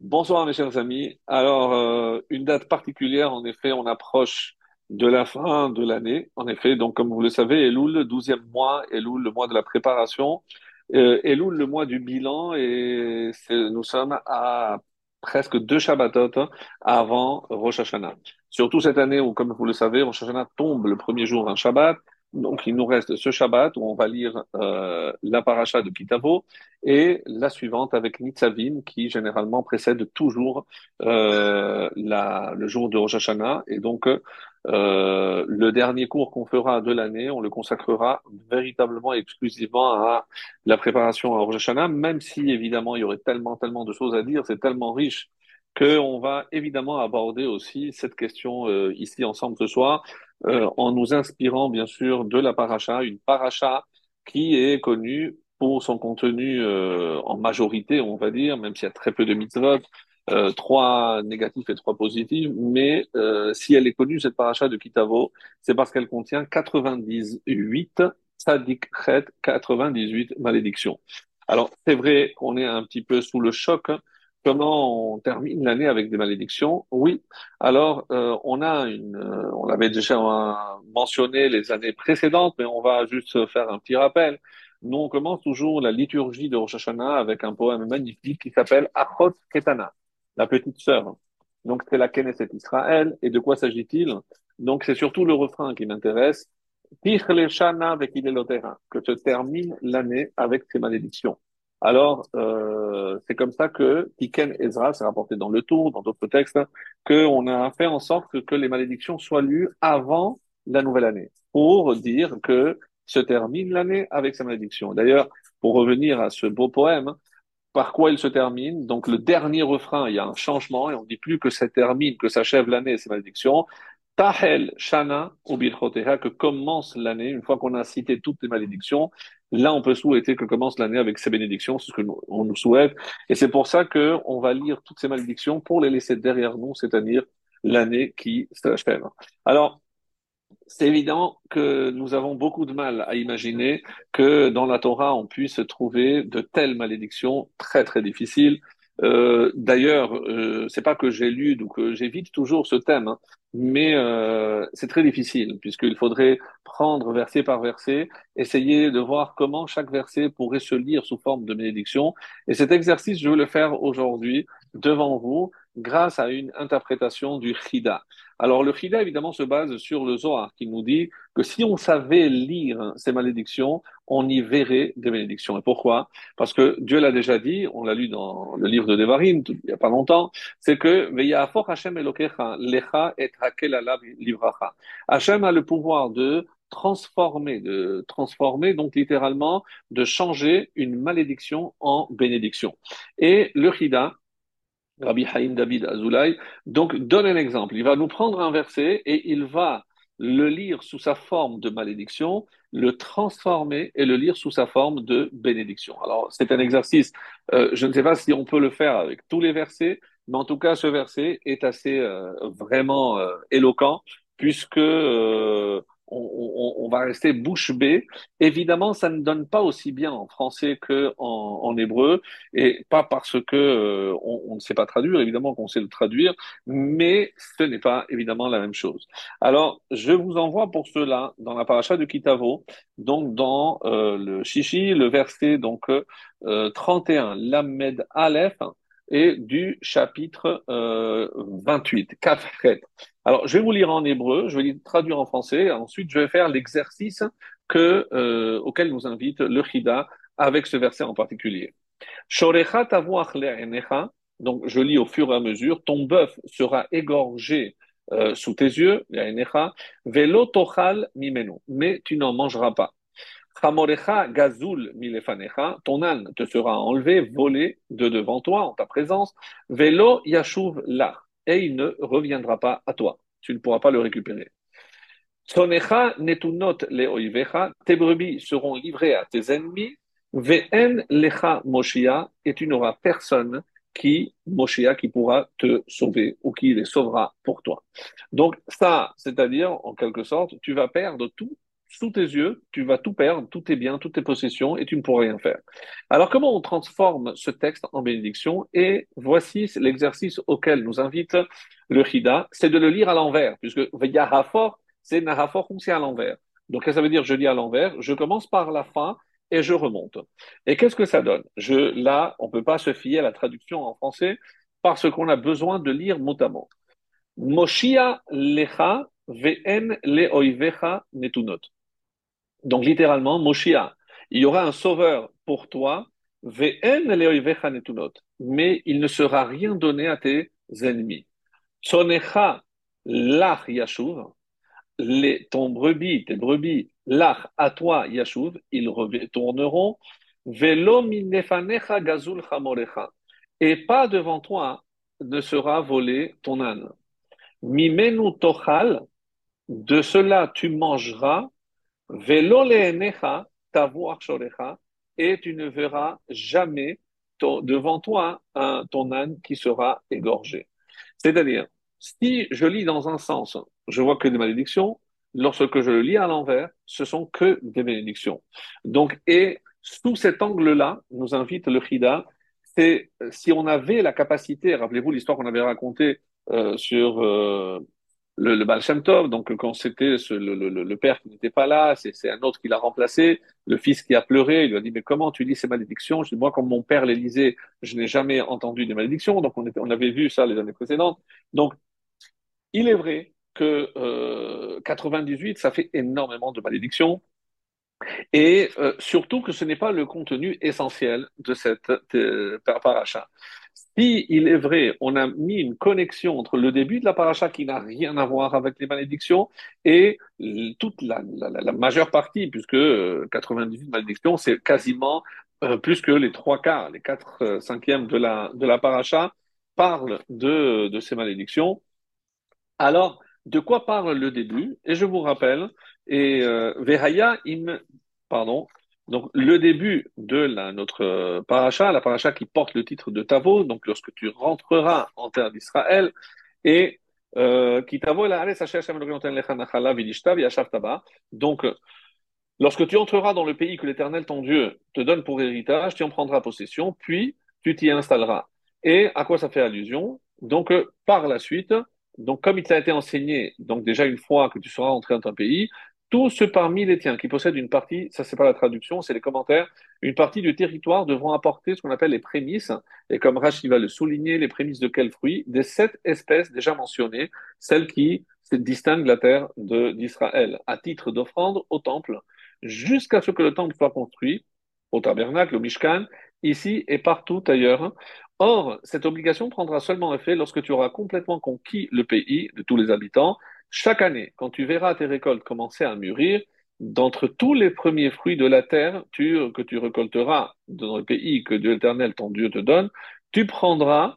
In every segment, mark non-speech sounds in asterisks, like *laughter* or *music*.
Bonsoir mes chers amis. Alors, euh, une date particulière, en effet, on approche de la fin de l'année. En effet, donc comme vous le savez, Elul, le douzième mois, Elul, le mois de la préparation, euh, Elul, le mois du bilan, et nous sommes à presque deux Shabbatot avant Rosh Hashanah. Surtout cette année où, comme vous le savez, Rosh Hashanah tombe le premier jour d'un Shabbat. Donc, il nous reste ce Shabbat où on va lire euh, la paracha de Kitavo et la suivante avec Nitzavim qui généralement précède toujours euh, la, le jour de Rosh Hashanah. Et donc, euh, le dernier cours qu'on fera de l'année, on le consacrera véritablement exclusivement à la préparation à Rosh Hashanah, même si évidemment il y aurait tellement, tellement de choses à dire, c'est tellement riche qu'on va évidemment aborder aussi cette question euh, ici ensemble ce soir, euh, en nous inspirant bien sûr de la paracha, une paracha qui est connue pour son contenu euh, en majorité, on va dire, même s'il y a très peu de mitzvot, euh, trois négatifs et trois positifs, mais euh, si elle est connue, cette paracha de Kitavo, c'est parce qu'elle contient 98 tzadikhet, 98 malédictions. Alors, c'est vrai qu'on est un petit peu sous le choc. Comment on termine l'année avec des malédictions? Oui. Alors, euh, on a une, euh, on avait déjà mentionné les années précédentes, mais on va juste faire un petit rappel. Nous, on commence toujours la liturgie de Rosh Hashanah avec un poème magnifique qui s'appelle Achot Ketana, la petite sœur. Donc, c'est la Knesset Israël. Et de quoi s'agit-il? Donc, c'est surtout le refrain qui m'intéresse. Que se termine l'année avec ses malédictions. Alors, euh, c'est comme ça que Tiken Ezra, c'est rapporté dans le Tour, dans d'autres textes, qu'on a fait en sorte que, les malédictions soient lues avant la nouvelle année, pour dire que se termine l'année avec sa malédiction. D'ailleurs, pour revenir à ce beau poème, par quoi il se termine? Donc, le dernier refrain, il y a un changement et on dit plus que ça termine, que s'achève l'année et ses malédictions. Tahel Shana ou que commence l'année, une fois qu'on a cité toutes les malédictions, là on peut souhaiter que commence l'année avec ses bénédictions, c'est ce que nous, on nous souhaite. Et c'est pour ça que on va lire toutes ces malédictions pour les laisser derrière nous, c'est-à-dire l'année qui s'achève. Alors, c'est évident que nous avons beaucoup de mal à imaginer que dans la Torah, on puisse trouver de telles malédictions très très difficiles. Euh, d'ailleurs, euh, c'est pas que j'ai lu, donc euh, j'évite toujours ce thème, hein, mais euh, c'est très difficile puisqu'il faudrait prendre verset par verset, essayer de voir comment chaque verset pourrait se lire sous forme de bénédiction. Et cet exercice, je veux le faire aujourd'hui devant vous grâce à une interprétation du Chida. Alors, le Chida, évidemment, se base sur le Zohar, qui nous dit que si on savait lire ces malédictions, on y verrait des bénédictions. Et pourquoi? Parce que Dieu l'a déjà dit, on l'a lu dans le livre de Devarim, il n'y a pas longtemps, c'est que Ve'yafor Hashem Elokecha, lecha et livracha. Hashem a le pouvoir de transformer, de transformer, donc littéralement, de changer une malédiction en bénédiction. Et le Chida, Rabbi Haïm David Azoulay, donc donne un exemple. Il va nous prendre un verset et il va le lire sous sa forme de malédiction, le transformer et le lire sous sa forme de bénédiction. Alors, c'est un exercice, euh, je ne sais pas si on peut le faire avec tous les versets, mais en tout cas, ce verset est assez euh, vraiment euh, éloquent, puisque on, va rester bouche bée. Évidemment, ça ne donne pas aussi bien en français que en, hébreu, et pas parce que euh, on, on ne sait pas traduire, évidemment qu'on sait le traduire, mais ce n'est pas évidemment la même chose. Alors, je vous envoie pour cela dans la paracha de Kitavo, donc dans euh, le Shishi, le verset donc euh, 31, Lamed Aleph, et du chapitre euh, 28, Kafret. Alors, je vais vous lire en hébreu, je vais traduire en français, ensuite je vais faire l'exercice que, euh, auquel nous invite le Chida avec ce verset en particulier. Donc je lis au fur et à mesure, ton bœuf sera égorgé euh, sous tes yeux, velo tochal mimenu, mais tu n'en mangeras pas. Gazul milefanecha, ton âne te sera enlevé, volé de devant toi, en ta présence, velo yashuv lach, et il ne reviendra pas à toi. Tu ne pourras pas le récupérer. Netunot leoivecha, tes brebis seront livrées à tes ennemis, ve'en lecha moshia, et tu n'auras personne qui, moshia, qui pourra te sauver ou qui les sauvera pour toi. Donc ça, c'est-à-dire, en quelque sorte, tu vas perdre tout sous tes yeux, tu vas tout perdre, tous tes biens, toutes tes possessions, et tu ne pourras rien faire. Alors, comment on transforme ce texte en bénédiction? Et voici l'exercice auquel nous invite le Chida, c'est de le lire à l'envers, puisque Yahafor, c'est Nahafor, c'est à l'envers. Donc, ça veut dire? Je lis à l'envers, je commence par la fin et je remonte. Et qu'est-ce que ça donne? Là, on ne peut pas se fier à la traduction en français parce qu'on a besoin de lire mot à mot. Moshia lecha ve'en le'oivecha netunot. Donc littéralement, Moshia, il y aura un sauveur pour toi, mais il ne sera rien donné à tes ennemis. Sonecha lach yashuv, ton brebis, tes brebis, lach à toi yashuv, ils retourneront, ve'lo minefanecha gazul chamorecha, et pas devant toi ne sera volé ton âne. Mimenu tochal, de cela tu mangeras, velo leenecha, tavoir shorecha, et tu ne verras jamais devant toi ton âne qui sera égorgé. C'est-à-dire, si je lis dans un sens, je vois que des malédictions, lorsque je le lis à l'envers, ce sont que des bénédictions. Donc, et sous cet angle-là, nous invite le Chida, c'est si on avait la capacité, rappelez-vous l'histoire qu'on avait racontée euh, sur euh, le, le Baal donc quand c'était le, le, le, père qui n'était pas là, c'est un autre qui l'a remplacé, le fils qui a pleuré, il lui a dit mais comment tu lis ces malédictions? Je dis moi quand mon père les lisait, je n'ai jamais entendu des malédictions, donc on, était, on avait vu ça les années précédentes. Donc il est vrai que euh, 98 ça fait énormément de malédictions. Et euh, surtout que ce n'est pas le contenu essentiel de cette euh. Si il est vrai, on a mis une connexion entre le début de la paracha qui n'a rien à voir avec les malédictions et toute la, majeure partie, puisque 98 euh, malédictions, c'est quasiment euh, plus que les trois quarts, les quatre euh, cinquièmes de la, de paracha parlent de, de ces malédictions. Alors, de quoi parle le début? Et je vous rappelle, et Vehaya im, pardon, donc, le début de la, notre euh, paracha, la paracha qui porte le titre de Tavo, donc lorsque tu rentreras en terre d'Israël, et euh, qui Tavo donc lorsque tu entreras dans le pays que l'Éternel ton Dieu te donne pour héritage, tu en prendras possession, puis tu t'y installeras. Et à quoi ça fait allusion? Donc euh, par la suite, donc comme il t'a été enseigné, donc déjà une fois que tu seras entré dans ton pays, tous ceux parmi les tiens qui possèdent une partie, ça c'est pas la traduction, c'est les commentaires, une partie du territoire devront apporter ce qu'on appelle les prémices, et comme Rachid va le souligner, les prémices de quel fruit? Des sept espèces déjà mentionnées, celles qui distinguent la terre d'Israël, à titre d'offrande au temple, jusqu'à ce que le temple soit construit, au tabernacle, au Mishkan, ici et partout ailleurs. Or, cette obligation prendra seulement effet lorsque tu auras complètement conquis le pays de tous les habitants, chaque année, quand tu verras tes récoltes commencer à mûrir, d'entre tous les premiers fruits de la terre que tu récolteras dans le pays que Dieu éternel, ton Dieu, te donne, tu prendras,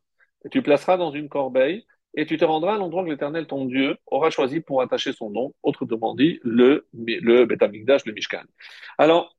tu placeras dans une corbeille, et tu te rendras à l'endroit que l'Éternel, ton Dieu, aura choisi pour attacher son nom, autrement dit, le, le le Mishkan. Alors,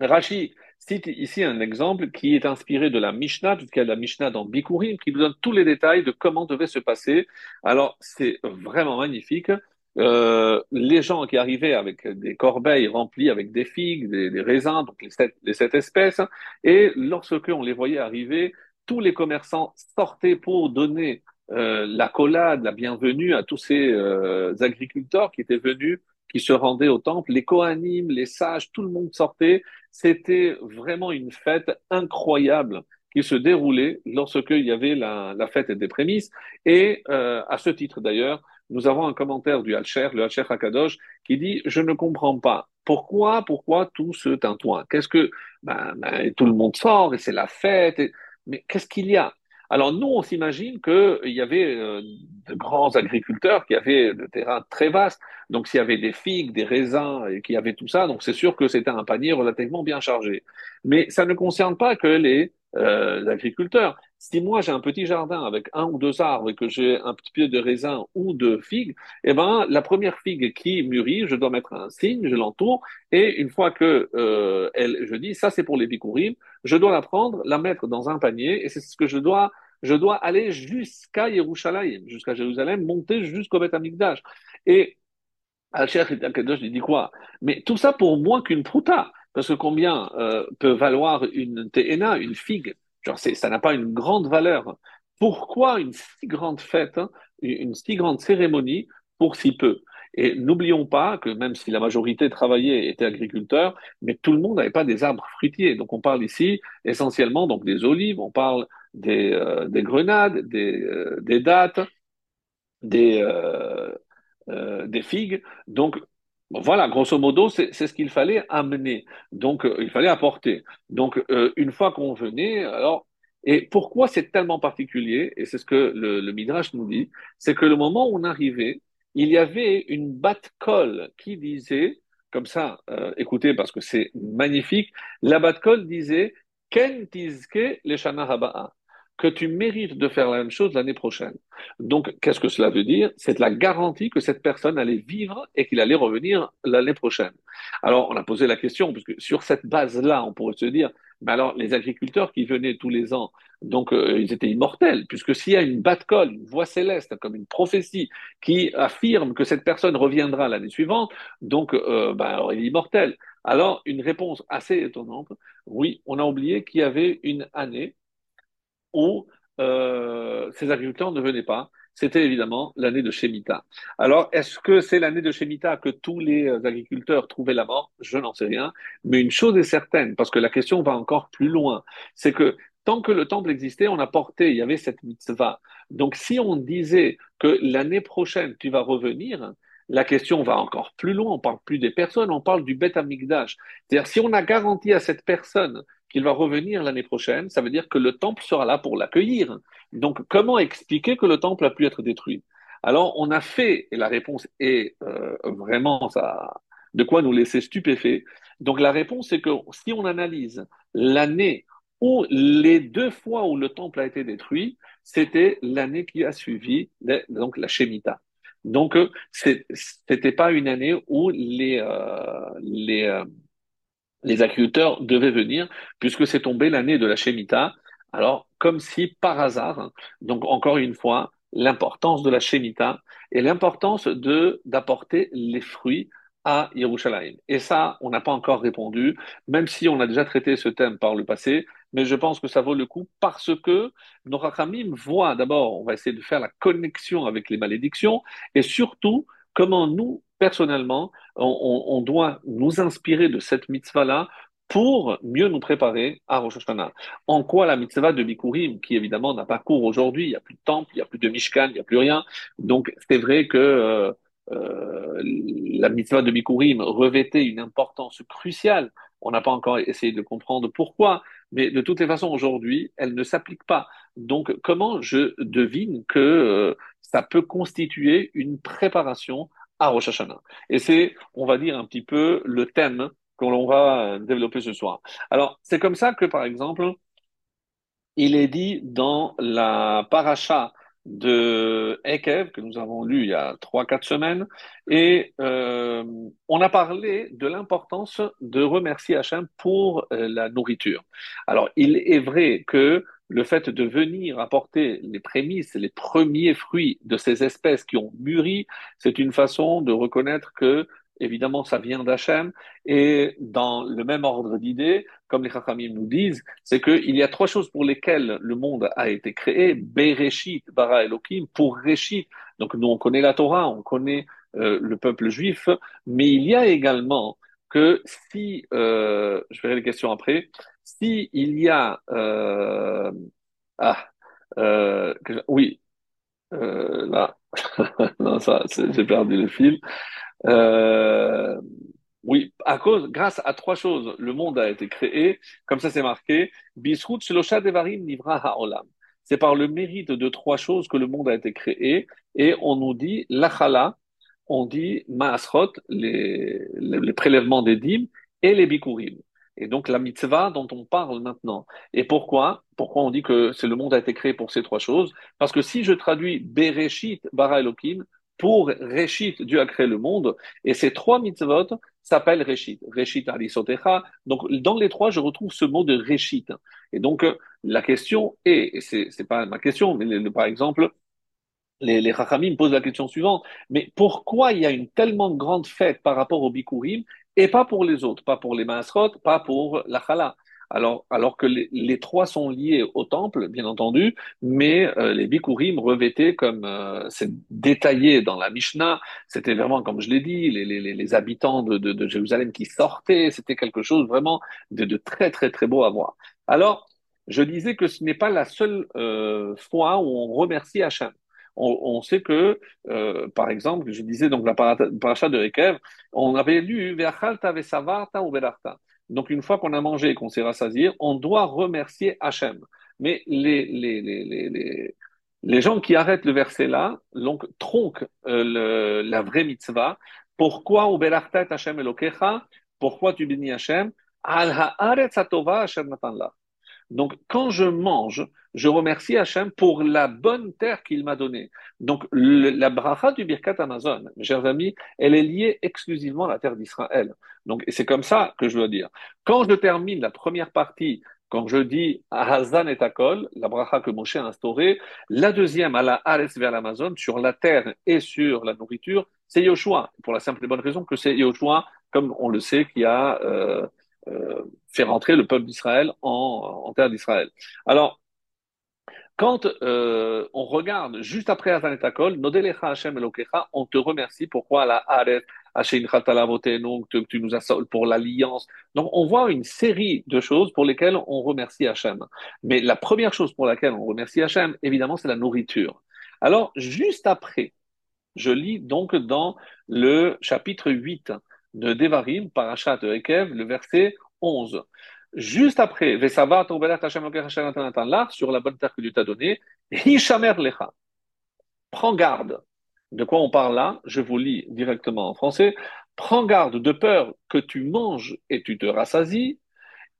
Rashi cite ici un exemple qui est inspiré de la Mishnah, puisqu'il y a la Mishnah dans Bikurim, qui nous donne tous les détails de comment devait se passer. Alors, c'est vraiment magnifique. Euh, les gens qui arrivaient avec des corbeilles remplies avec des figues, des, raisins, donc les sept, les sept espèces, et lorsque on les voyait arriver, tous les commerçants sortaient pour donner euh, la collade, la bienvenue à tous ces euh, agriculteurs qui étaient venus qui se rendaient au temple, les Kohanim, les sages, tout le monde sortait. C'était vraiment une fête incroyable qui se déroulait lorsqu'il y avait la, fête des prémices. Et euh, à ce titre d'ailleurs, nous avons un commentaire du Alcher, le Alcher Hakadosh, qui dit Je ne comprends pas. Pourquoi, pourquoi tout ce tintouin? Qu'est-ce que ben, ben, tout le monde sort et c'est la fête Mais qu'est-ce qu'il y a? Alors nous, on s'imagine qu'il y avait euh, de grands agriculteurs qui avaient le terrain très vaste. Donc s'il y avait des figues, des raisins et qu'il y avait tout ça, donc c'est sûr que c'était un panier relativement bien chargé. Mais ça ne concerne pas que les euh, agriculteurs. Si moi j'ai un petit jardin avec un ou deux arbres et que j'ai un petit peu de raisin ou de figues, eh ben la première figue qui mûrit, je dois mettre un signe, je l'entoure et une fois que euh, elle, je dis ça c'est pour les bikurim, je dois la prendre, la mettre dans un panier et c'est ce que je dois je dois aller jusqu'à Yerushalayim, jusqu'à Jérusalem, monter jusqu'au Beth Amikdash. Et Al-Cheikh Akadosh, il dit quoi? Mais tout ça pour moins qu'une prouta. Parce que combien euh, peut valoir une TNA, une figue? Ça n'a pas une grande valeur. Pourquoi une si grande fête, hein, une si grande cérémonie pour si peu? Et n'oublions pas que même si la majorité travaillait, était agriculteur, mais tout le monde n'avait pas des arbres fruitiers. Donc on parle ici essentiellement donc des olives, on parle des, euh, des grenades, des, euh, des dattes, des, euh, des figues. Donc, voilà, grosso modo, c'est ce qu'il fallait amener. Donc, euh, il fallait apporter. Donc, euh, une fois qu'on venait, alors, et pourquoi c'est tellement particulier, et c'est ce que le, le Midrash nous dit, c'est que le moment où on arrivait, il y avait une batte-colle qui disait, comme ça, euh, écoutez, parce que c'est magnifique, la batte-colle disait, Ken tizke haba'a que tu mérites de faire la même chose l'année prochaine. Donc, qu'est-ce que cela veut dire? C'est la garantie que cette personne allait vivre et qu'il allait revenir l'année prochaine. Alors, on a posé la question, parce que sur cette base-là, on pourrait se dire, mais alors, les agriculteurs qui venaient tous les ans, donc euh, ils étaient immortels, puisque s'il y a une batte-colle, une voix céleste, comme une prophétie, qui affirme que cette personne reviendra l'année suivante, donc euh, ben, il est immortel. Alors, une réponse assez étonnante, oui, on a oublié qu'il y avait une année où euh, ces agriculteurs ne venaient pas. C'était évidemment l'année de Shemitah. Alors, est-ce que c'est l'année de Shemitah que tous les euh, agriculteurs trouvaient la mort? Je n'en sais rien. Mais une chose est certaine, parce que la question va encore plus loin, c'est que tant que le temple existait, on a porté, il y avait cette mitzvah. Donc, si on disait que l'année prochaine, tu vas revenir, la question va encore plus loin. On parle plus des personnes, on parle du Beth Amikdash. C'est-à-dire, si on a garanti à cette personne qu'il va revenir l'année prochaine, ça veut dire que le temple sera là pour l'accueillir. Donc, comment expliquer que le temple a pu être détruit? Alors, on a fait, et la réponse est euh, vraiment ça, de quoi nous laisser stupéfaits. Donc, la réponse est que si on analyse l'année où les deux fois où le temple a été détruit, c'était l'année qui a suivi, donc la Shemitah. Donc, euh, c'était pas une année où les, euh, les, euh, les agriculteurs devaient venir, puisque c'est tombé l'année de la Shemitah. Alors, comme si par hasard, donc encore une fois, l'importance de la Shemitah et l'importance de d'apporter les fruits à Yerushalayim. Et ça, on n'a pas encore répondu, même si on a déjà traité ce thème par le passé, mais je pense que ça vaut le coup parce que nos Rachamim voient d'abord, on va essayer de faire la connexion avec les malédictions, et surtout, comment nous, personnellement, on, doit nous inspirer de cette mitzvah-là pour mieux nous préparer à Rosh Hashanah. En quoi la mitzvah de Bikurim, qui évidemment n'a pas cours aujourd'hui, il n'y a plus de temple, il n'y a plus de Mishkan, il n'y a plus rien. Donc c'est vrai que euh, euh, la mitzvah de Bikurim revêtait une importance cruciale. On n'a pas encore essayé de comprendre pourquoi, mais de toutes les façons, aujourd'hui, elle ne s'applique pas. Donc, comment je devine que euh, ça peut constituer une préparation à Rosh Hashanah? Et c'est, on va dire, un petit peu le thème que l'on va euh, développer ce soir. Alors, c'est comme ça que, par exemple, il est dit dans la paracha de Ekev, que nous avons lu il y a trois, quatre semaines, et euh, on a parlé de l'importance de remercier Hachem pour euh, la nourriture. Alors, il est vrai que le fait de venir apporter les prémices, les premiers fruits de ces espèces qui ont mûri, c'est une façon de reconnaître que Évidemment, ça vient d'Hachem. Et dans le même ordre d'idées, comme les Chachamim nous disent, c'est qu'il y a trois choses pour lesquelles le monde a été créé. Bereshit, bara Elohim, pour Reshit. Donc nous, on connaît la Torah, on connaît euh, le peuple juif, mais il y a également que si, euh, je verrai les questions après, si il y a, euh, ah, euh, oui, euh, là, *laughs* non, ça, j'ai perdu le fil. Euh, oui, à cause, grâce à trois choses, le monde a été créé, comme ça c'est marqué, Bisrut Shlosha Devarim Nivra Ha'olam. C'est par le mérite de trois choses que le monde a été créé, et on nous dit l'achala, on dit maasrot, les, les, les prélèvements des dîmes, et les bikurim. Et donc la mitzvah dont on parle maintenant. Et pourquoi? Pourquoi on dit que c'est le monde a été créé pour ces trois choses? Parce que si je traduis Bereshit bara Elohim, pour Réchit, Dieu a créé le monde, et ces trois mitzvot s'appellent Réchit. Réchit alisotecha. Donc, dans les trois, je retrouve ce mot de Réchit. Et donc, la question est, et c'est, c'est pas ma question, mais le, par exemple, les, les Chachamim posent la question suivante, mais pourquoi il y a une tellement grande fête par rapport au Bikurim et pas pour les autres, pas pour les Maasrot, pas pour la Chala alors, alors que les, les, trois sont liés au temple, bien entendu, mais euh, les Bikurim revêtaient comme euh, c'est détaillé dans la Mishnah, c'était vraiment, comme je l'ai dit, les, les, les habitants de, de, de, Jérusalem qui sortaient, c'était quelque chose vraiment de, de, très très très beau à voir. Alors, je disais que ce n'est pas la seule euh, fois où on remercie Hachem on, on sait que, euh, par exemple, je disais donc la paracha de Rekev, on avait lu Ve'achalta ve'savarta ou ve'larta. Donc une fois qu'on a mangé et qu'on s'est rassasié, on doit remercier Hachem. Mais les, les, les, les, gens qui arrêtent le verset là, donc tronquent euh, la vraie mitzvah. Pourquoi Hachem elokecha? Pourquoi tu bénis Hachem? Al ha'aretz atova Hachem natan donc, quand je mange, je remercie Hachem pour la bonne terre qu'il m'a donnée. Donc, le, la bracha du Birkat Amazon, mes chers amis, elle est liée exclusivement à la terre d'Israël. Donc, c'est comme ça que je dois dire. Quand je termine la première partie, quand je dis Hazan et Akol, la bracha que Moshe a instaurée, la deuxième, à la Ares vers l'Amazon, sur la terre et sur la nourriture, c'est Yoshua. Pour la simple et bonne raison que c'est Yoshua, comme on le sait, qui a euh, euh, faire rentrer le peuple d'Israël en, en, terre d'Israël. Alors, quand euh, on regarde juste après Azanetakol, Nodelecha Hashem Elokecha, on te remercie. Pourquoi? La Aret, que tu nous as pour l'alliance. Donc, on voit une série de choses pour lesquelles on remercie Hachem. Mais la première chose pour laquelle on remercie Hachem, évidemment, c'est la nourriture. Alors, juste après, je lis donc dans le chapitre 8 de Devarim, parachat de Ekev, le verset 11. Juste après, Vesava là, sur la bonne terre que Dieu t'a donnée, Hishamer lecha. Prends garde. De quoi on parle là? Je vous lis directement en français. Prends garde de peur que tu manges et tu te rassasies,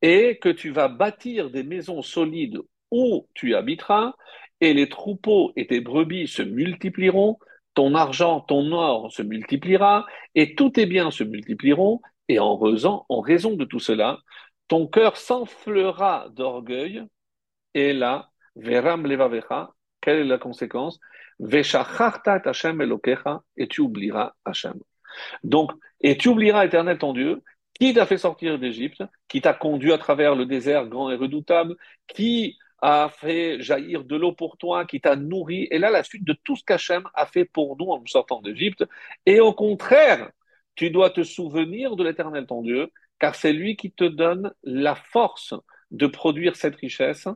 et que tu vas bâtir des maisons solides où tu habiteras, et les troupeaux et tes brebis se multiplieront, ton argent, ton or se multipliera, et tous tes biens se multiplieront, et en raison, de tout cela, ton cœur s'enflera d'orgueil, et là, veram levavecha, quelle est la conséquence? Veshacharta Hashem elokecha, et tu oublieras Hashem. Donc, et tu oublieras éternel ton Dieu, qui t'a fait sortir d'Égypte, qui t'a conduit à travers le désert grand et redoutable, qui a fait jaillir de l'eau pour toi, qui t'a nourri. Et là, la suite de tout ce qu'Hachem a fait pour nous en nous sortant d'Égypte. Et au contraire, tu dois te souvenir de l'Éternel ton Dieu, car c'est lui qui te donne la force de produire cette richesse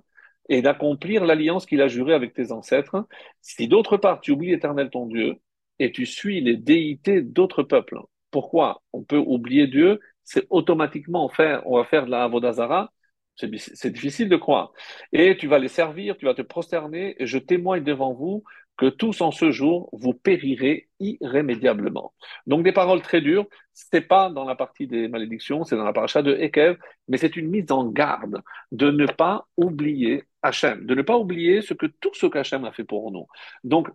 et d'accomplir l'alliance qu'il a jurée avec tes ancêtres. Si d'autre part tu oublies l'Éternel ton Dieu et tu suis les déités d'autres peuples, pourquoi on peut oublier Dieu? C'est automatiquement faire, on va faire de la Avodazara c'est difficile de croire. Et tu vas les servir, tu vas te prosterner, et je témoigne devant vous que tous en ce jour, vous périrez irrémédiablement. Donc des paroles très dures, c'est pas dans la partie des malédictions, c'est dans la paracha de Ekev, mais c'est une mise en garde de ne pas oublier Hachem, de ne pas oublier ce que tout ce qu'Hachem a fait pour nous. Donc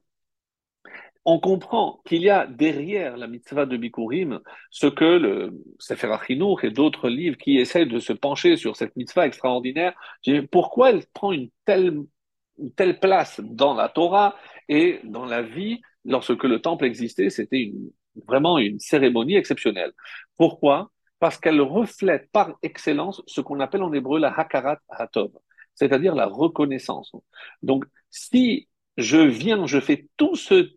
on comprend qu'il y a derrière la mitzvah de Bikurim ce que le Sefer Achinour et d'autres livres qui essaient de se pencher sur cette mitzvah extraordinaire, pourquoi elle prend une telle, une telle place dans la Torah et dans la vie lorsque le temple existait, c'était vraiment une cérémonie exceptionnelle. Pourquoi? Parce qu'elle reflète par excellence ce qu'on appelle en hébreu la Hakarat Hatov, c'est-à-dire la reconnaissance. Donc, si je viens, je fais tout ce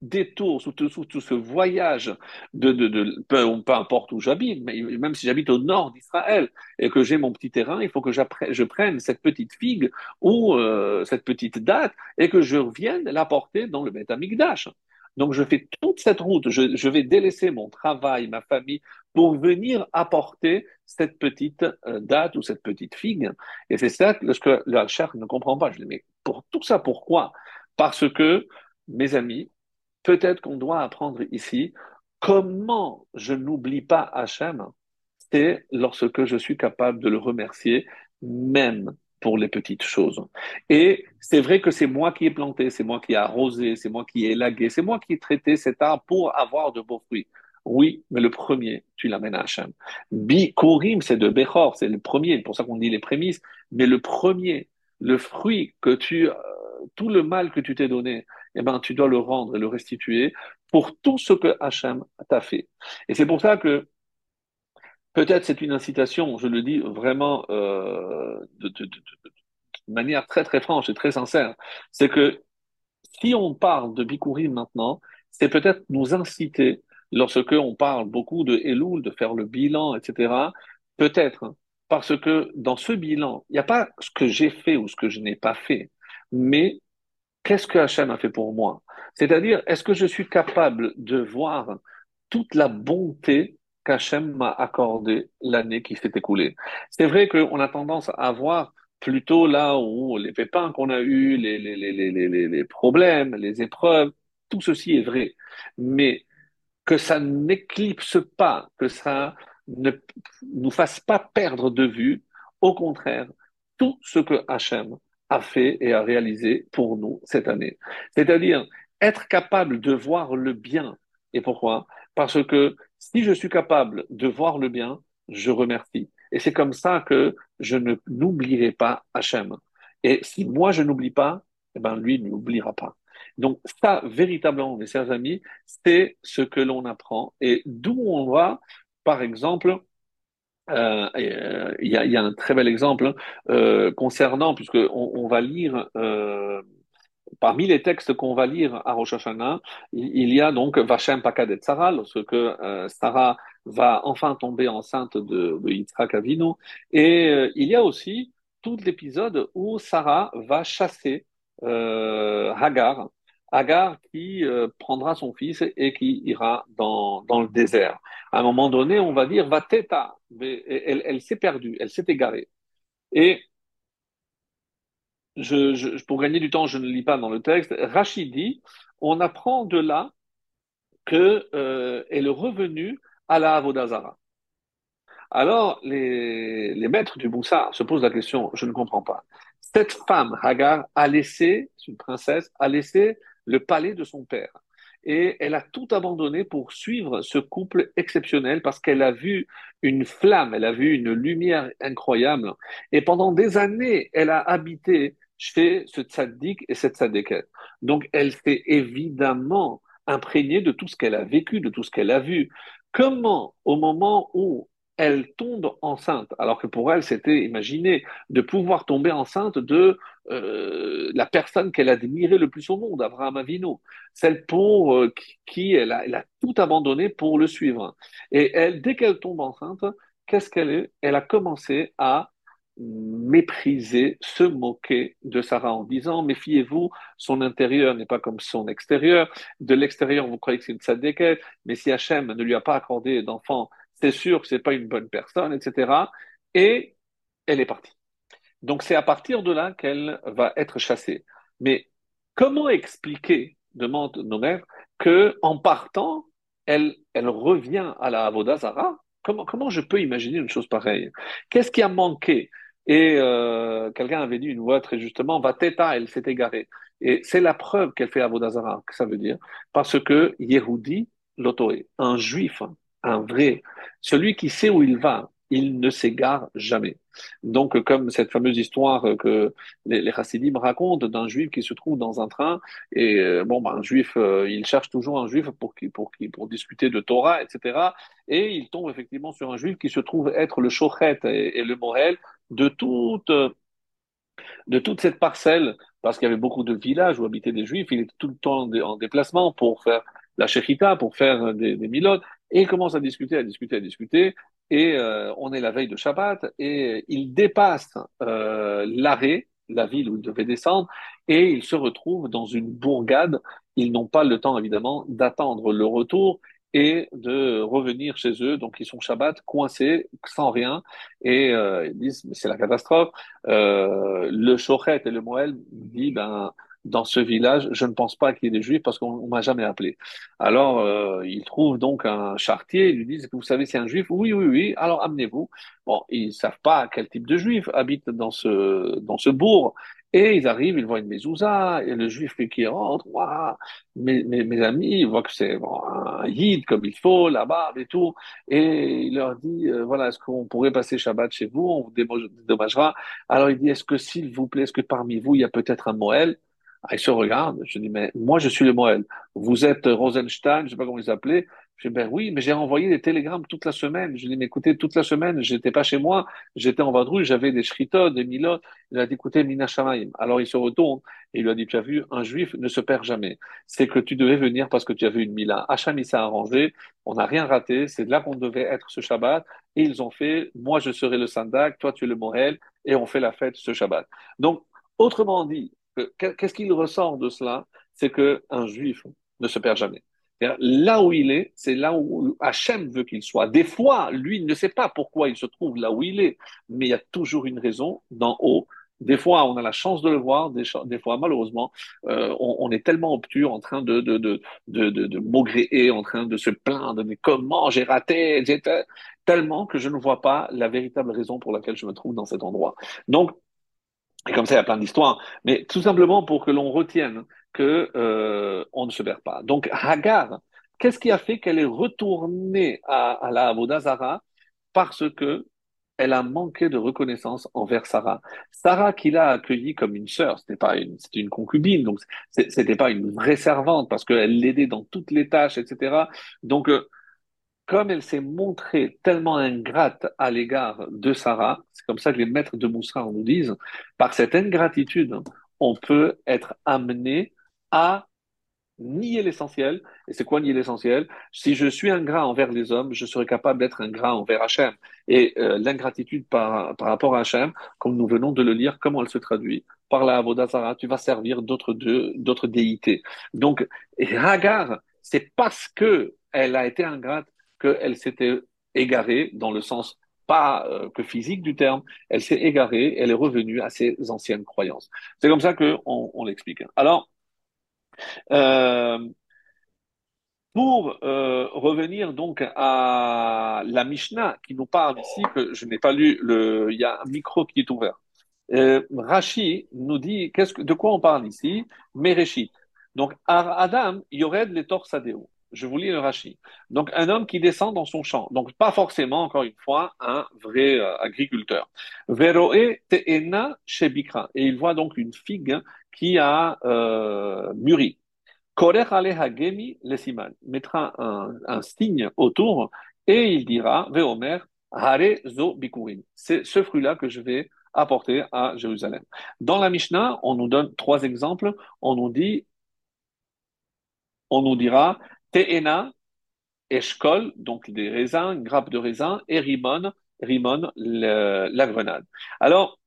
détour, sous tout, ce voyage de, de, de peu, importe où j'habite, même si j'habite au nord d'Israël et que j'ai mon petit terrain, il faut que je prenne cette petite figue ou euh, cette petite date et que je vienne l'apporter dans le Beth Amikdash. Donc je fais toute cette route, je, vais délaisser mon travail, ma famille, pour venir apporter cette petite euh, date ou cette petite figue. Et c'est ça que, le Hachar ne comprend pas. Je dis, mais pour tout ça, pourquoi? Parce que, mes amis, peut-être qu'on doit apprendre ici comment je n'oublie pas Hachem, c'est lorsque je suis capable de le remercier, même pour les petites choses. Et c'est vrai que c'est moi qui ai planté, c'est moi qui ai arrosé, c'est moi qui ai élagué, c'est moi qui ai traité cet arbre pour avoir de beaux fruits. Oui, mais le premier, tu l'amènes à Hachem. Bi c'est de Bechor, c'est le premier, pour ça qu'on dit les prémices, mais le premier, le fruit que tu, euh, tout le mal que tu t'es donné, eh ben, tu dois le rendre et le restituer pour tout ce que Hachem t'a fait. Et c'est pour ça que peut-être c'est une incitation, je le dis vraiment euh, de, manière très très franche et très sincère, c'est que si on parle de Bikurim maintenant, c'est peut-être nous inciter, lorsque on parle beaucoup de Elul, de faire le bilan, etc., peut-être parce que dans ce bilan, il n'y a pas ce que j'ai fait ou ce que je n'ai pas fait, mais qu'est-ce que Hachem a fait pour moi? C'est-à-dire, est-ce que je suis capable de voir toute la bonté qu'Hachem m'a accordée l'année qui s'est écoulée? C'est vrai qu'on a tendance à voir plutôt là où les pépins qu'on a eus, les, les, les, les, les problèmes, les épreuves, tout ceci est vrai. Mais que ça n'éclipse pas, que ça ne nous fasse pas perdre de vue, au contraire, tout ce que Hachem a fait et a réalisé pour nous cette année. C'est-à-dire être capable de voir le bien. Et pourquoi? Parce que si je suis capable de voir le bien, je remercie. Et c'est comme ça que je ne n'oublierai pas Hachem. Et si moi je n'oublie pas, eh ben lui n'oubliera pas. Donc ça, véritablement, mes chers amis, c'est ce que l'on apprend et d'où on va, par exemple, il euh, y, y, a, un très bel exemple euh, concernant, puisque on, va lire euh, parmi les textes qu'on va lire à Rosh Hashanah, il, y a donc Vachem Pakadet Sarah, lorsque euh, Sarah va enfin tomber enceinte de, de Yitzhak Avinu, et il y a aussi tout l'épisode où Sarah va chasser Hagar, Hagar qui prendra son fils et qui ira dans, dans le désert à un moment donné, on va dire va teta, elle, elle s'est perdue, elle s'est égarée. Et pour gagner du temps, je ne lis pas dans le texte. Rachid dit, on apprend de là que euh, est revenue à la Avodazara. Alors, les, les maîtres du Moussa se posent la question, je ne comprends pas. Cette femme, Hagar, a laissé, c'est une princesse, a laissé le palais de son père et elle a tout abandonné pour suivre ce couple exceptionnel parce qu'elle a vu une flamme, elle a vu une lumière incroyable. Et pendant des années, elle a habité chez ce tzaddik et cette tzaddikette. Donc, elle s'est évidemment imprégnée de tout ce qu'elle a vécu, de tout ce qu'elle a vu. Comment, au moment où elle tombe enceinte, alors que pour elle, c'était, imaginez, de pouvoir tomber enceinte de euh, la personne qu'elle admirait le plus au monde, Abraham Avinu, celle pour euh, qui elle a, elle a, tout abandonné pour le suivre. Et elle, dès qu'elle tombe enceinte, qu'est-ce qu'elle est? Elle a commencé à mépriser, se moquer de Sarah en disant méfiez-vous, son intérieur n'est pas comme son extérieur. De l'extérieur, vous croyez que c'est une tzadékette, mais si Hachem ne lui a pas accordé d'enfant c'est sûr que c'est pas une bonne personne, etc. Et elle est partie. Donc c'est à partir de là qu'elle va être chassée. Mais comment expliquer, demande nos mères, que en partant, elle, revient à la Avodazara comment, comment je peux imaginer une chose pareille? Qu'est-ce qui a manqué? Et euh, quelqu'un avait dit une voix très justement, va teta, elle s'est égarée. Et c'est la preuve qu'elle fait Avodazara, que ça veut dire. Parce que Yehudi, l'autoré, un juif, un vrai. Celui qui sait où il va, il ne s'égare jamais. Donc, comme cette fameuse histoire que les, les chassidim racontent d'un juif qui se trouve dans un train, et euh, bon, ben, un juif, euh, il cherche toujours un juif pour, qui, pour, qui, pour discuter de Torah, etc. Et il tombe effectivement sur un juif qui se trouve être le chochet et, le morel de toute, de toute cette parcelle, parce qu'il y avait beaucoup de villages où habitaient des juifs, il était tout le temps en, en déplacement pour faire la shechita, pour faire des, des milotes. Et il commence à discuter, à discuter, à discuter. Et euh, on est la veille de Shabbat et il dépasse euh, l'arrêt, la ville où il devait descendre, et il se retrouve dans une bourgade. Ils n'ont pas le temps, évidemment, d'attendre le retour et de revenir chez eux. Donc, ils sont Shabbat coincés, sans rien, et euh, ils disent, c'est la catastrophe. Euh, le Shochet et le Moël dit, ben, dans ce village, je ne pense pas qu'il y ait des juifs parce qu'on m'a jamais appelé. Alors, euh, ils trouvent donc un chartier, ils lui disent, vous savez c'est un juif? Oui, oui, oui, alors amenez-vous. Bon, ils savent pas quel type de juif habite dans ce, dans ce bourg. Et ils arrivent, ils voient une mezouza, et le juif qui rentre, waouh, mes, mes, amis, ils voient que c'est un yid comme il faut, la barbe et tout, et il leur dit, euh, voilà, est-ce qu'on pourrait passer Shabbat chez vous, on vous dédommagera. Alors il dit, est-ce que s'il vous plaît, est-ce que parmi vous, il y a peut-être un Moël? Ah, il se regarde, je dis, mais moi je suis le Moël. Vous êtes Rosenstein, je sais pas comment il s'appelait. Je dis, ben oui, mais j'ai envoyé des télégrammes toute la semaine. Je dis, mais écoutez, toute la semaine, j'étais pas chez moi, j'étais en vadrouille, j'avais des shritot, des milot. Il a dit, écoutez, Mina Shamaim. Alors il se retourne et il lui a dit, tu as vu, un juif ne se perd jamais. C'est que tu devais venir parce que tu vu une Mila. Hacham, il s'est arrangé, on n'a rien raté, c'est là qu'on devait être ce Shabbat. Et ils ont fait, moi je serai le Sandak, toi tu es le Moël, et on fait la fête ce Shabbat. Donc, autrement dit, qu'est-ce qu'il ressort de cela? C'est qu'un juif ne se perd jamais. Là où il est, c'est là où Hachem veut qu'il soit. Des fois, lui, il ne sait pas pourquoi il se trouve là où il est, mais il y a toujours une raison d'en haut. Des fois, on a la chance de le voir, des, fois, malheureusement, euh, on, est tellement obtus en train de, de, de, de, de, maugréer, en train de se plaindre, mais comment j'ai raté, tellement que je ne vois pas la véritable raison pour laquelle je me trouve dans cet endroit. Donc, et comme ça, il y a plein d'histoires, mais tout simplement pour que l'on retienne que euh, on ne se perd pas. Donc Hagar, qu'est-ce qui a fait qu'elle est retournée à, à la Avodazara Parce que elle a manqué de reconnaissance envers Sarah. Sarah qui l'a accueillie comme une sœur, c'était pas une, c'était une concubine, donc c'était pas une vraie servante parce qu'elle l'aidait dans toutes les tâches, etc. Donc euh, comme elle s'est montrée tellement ingrate à l'égard de Sarah, c'est comme ça que les maîtres de Moussa nous disent, par cette ingratitude, on peut être amené à nier l'essentiel. Et c'est quoi nier l'essentiel? Si je suis ingrat envers les hommes, je serai capable d'être ingrat envers Hachem. Et euh, l'ingratitude par, par rapport à Hachem, comme nous venons de le lire, comment elle se traduit? Par la Avodazara, tu vas servir d'autres d'autres déités. Donc, Hagar, c'est parce que elle a été ingrate qu'elle s'était égarée dans le sens pas euh, que physique du terme, elle s'est égarée, elle est revenue à ses anciennes croyances. C'est comme ça qu'on on, l'explique. Alors, euh, pour euh, revenir donc à la Mishnah qui nous parle ici, que je n'ai pas lu, il y a un micro qui est ouvert. Euh, Rashi nous dit qu'est-ce que, de quoi on parle ici? Mereshit. Donc, Adam, Yored les torsadéo. Je vous lis le Rashi. Donc, un homme qui descend dans son champ. Donc, pas forcément, encore une fois, un vrai euh, agriculteur. Et il voit donc une figue qui a euh, mûri. Korech aleha gemi lesiman. Mettra un, un signe autour et il dira, veomer, hare zo bikurim. C'est ce fruit-là que je vais apporter à Jérusalem. Dans la Mishnah, on nous donne trois exemples. On nous dit, on nous dira, Te'ena, Eshkol, donc des raisins, une grappe de raisins, et Rimon, Rimon, la grenade. Alors,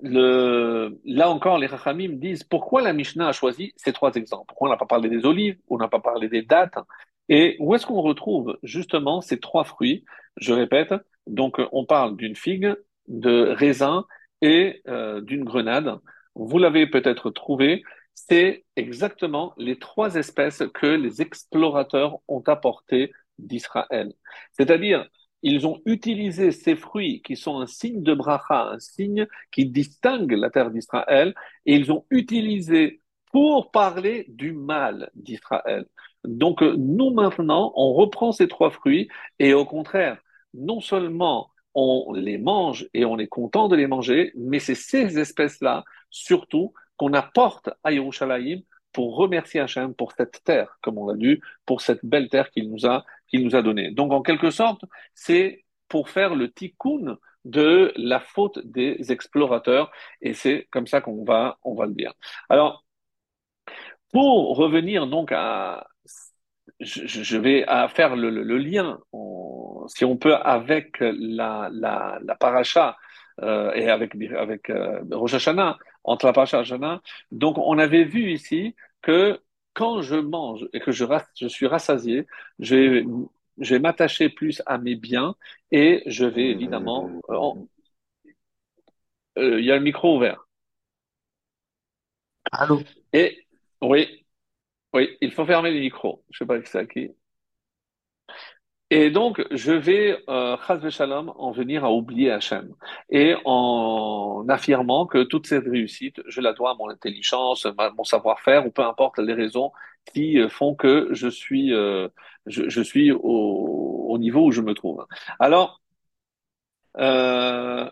là encore, les Rachamim disent pourquoi la Mishnah a choisi ces trois exemples? Pourquoi on n'a pas parlé des olives, on n'a pas parlé des dates, et où est-ce qu'on retrouve justement ces trois fruits? Je répète, donc on parle d'une figue, de raisin et euh, d'une grenade. Vous l'avez peut-être trouvé, c'est exactement les trois espèces que les explorateurs ont apportées d'Israël. C'est-à-dire, ils ont utilisé ces fruits qui sont un signe de bracha, un signe qui distingue la terre d'Israël, et ils ont utilisé pour parler du mal d'Israël. Donc nous maintenant, on reprend ces trois fruits et au contraire, non seulement on les mange et on est content de les manger, mais c'est ces espèces-là, surtout, apporte à Yerushalayim pour remercier Hachem pour cette terre, comme on l'a dit, pour cette belle terre qu'il nous a, qu'il nous a donnée. Donc, en quelque sorte, c'est pour faire le tikkun de la faute des explorateurs, et c'est comme ça qu'on va, on va le dire. Alors, pour revenir donc à, je, vais faire le, lien, si on peut, avec la, la, la paracha euh, et avec, avec euh, Rosh Hashanah, entre la Pacha Donc, on avait vu ici que quand je mange et que je, je suis rassasié, je vais, m'attacher plus à mes biens et je vais évidemment. Euh, euh, il y a le micro ouvert. Allô? Et oui, oui, il faut fermer le micro. Je sais pas qui c'est qui. Et donc, je vais, euh, en venir à oublier Hachem. Et en affirmant que toute cette réussite, je la dois à mon intelligence, mon savoir-faire, ou peu importe les raisons qui euh, font que je suis, euh, je, je, suis au, au, niveau où je me trouve. Alors, euh,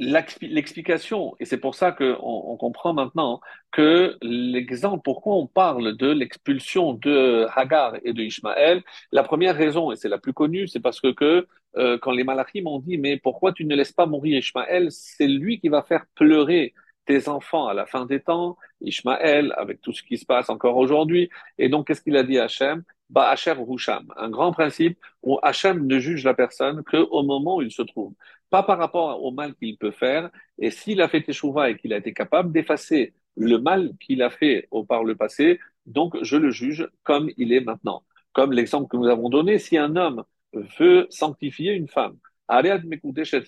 l'explication, et c'est pour ça qu'on on comprend maintenant que l'exemple, pourquoi on parle de l'expulsion de Hagar et de Ishmaël, la première raison, et c'est la plus connue, c'est parce que, que euh, quand les Malachim ont dit, mais pourquoi tu ne laisses pas mourir Ishmaël, c'est lui qui va faire pleurer tes enfants à la fin des temps, Ishmaël, avec tout ce qui se passe encore aujourd'hui. Et donc, qu'est-ce qu'il a dit à Hachem? Bah, Hachem Husham, un grand principe où Hachem ne juge la personne qu'au moment où il se trouve pas par rapport au mal qu'il peut faire. Et s'il a fait teshuva et qu'il a été capable d'effacer le mal qu'il a fait au par le passé, donc je le juge comme il est maintenant. Comme l'exemple que nous avons donné, si un homme veut sanctifier une femme, Ariad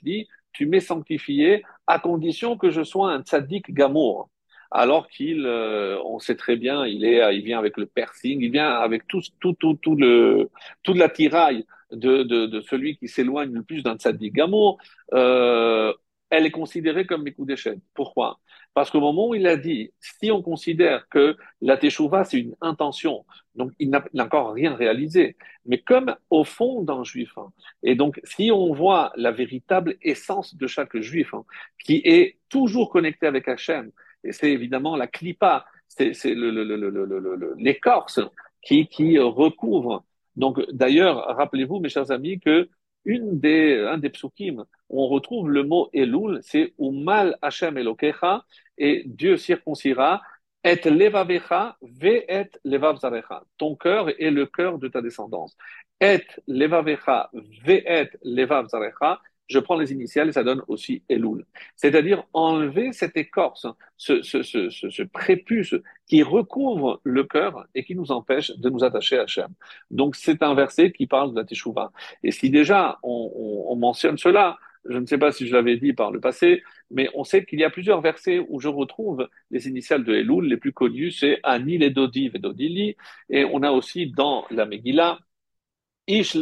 dit, tu m'es sanctifié à condition que je sois un tzaddik gamour. Alors qu'il, euh, on sait très bien, il est, il vient avec le piercing, il vient avec tout, tout, tout, tout le, toute l'attirail de, de, de celui qui s'éloigne le plus d'un tzaddik. Gamour, euh, elle est considérée comme d'échelle. Pourquoi? Parce qu'au moment où il a dit, si on considère que la teshuva, c'est une intention, donc il n'a encore rien réalisé, mais comme au fond d'un juif, hein, et donc si on voit la véritable essence de chaque juif, hein, qui est toujours connecté avec Hachem, et c'est évidemment la clipa, c'est l'écorce qui, qui recouvre donc, d'ailleurs, rappelez-vous, mes chers amis, que une des, un des psukim où on retrouve le mot Elul, c'est Umal Hashem Elokecha, et Dieu circoncira, et levavecha, ve et levav Ton cœur est le cœur de ta descendance. Et levavecha, ve et levav je prends les initiales et ça donne aussi Elul. C'est-à-dire enlever cette écorce, ce, ce, ce, ce, prépuce qui recouvre le cœur et qui nous empêche de nous attacher à Hachem. Donc c'est un verset qui parle de la Teshuvah. Et si déjà on, on, on mentionne cela, je ne sais pas si je l'avais dit par le passé, mais on sait qu'il y a plusieurs versets où je retrouve les initiales de Elul. Les plus connus, c'est Anil et Dodi Vedodili. Et on a aussi dans la Megillah, Ish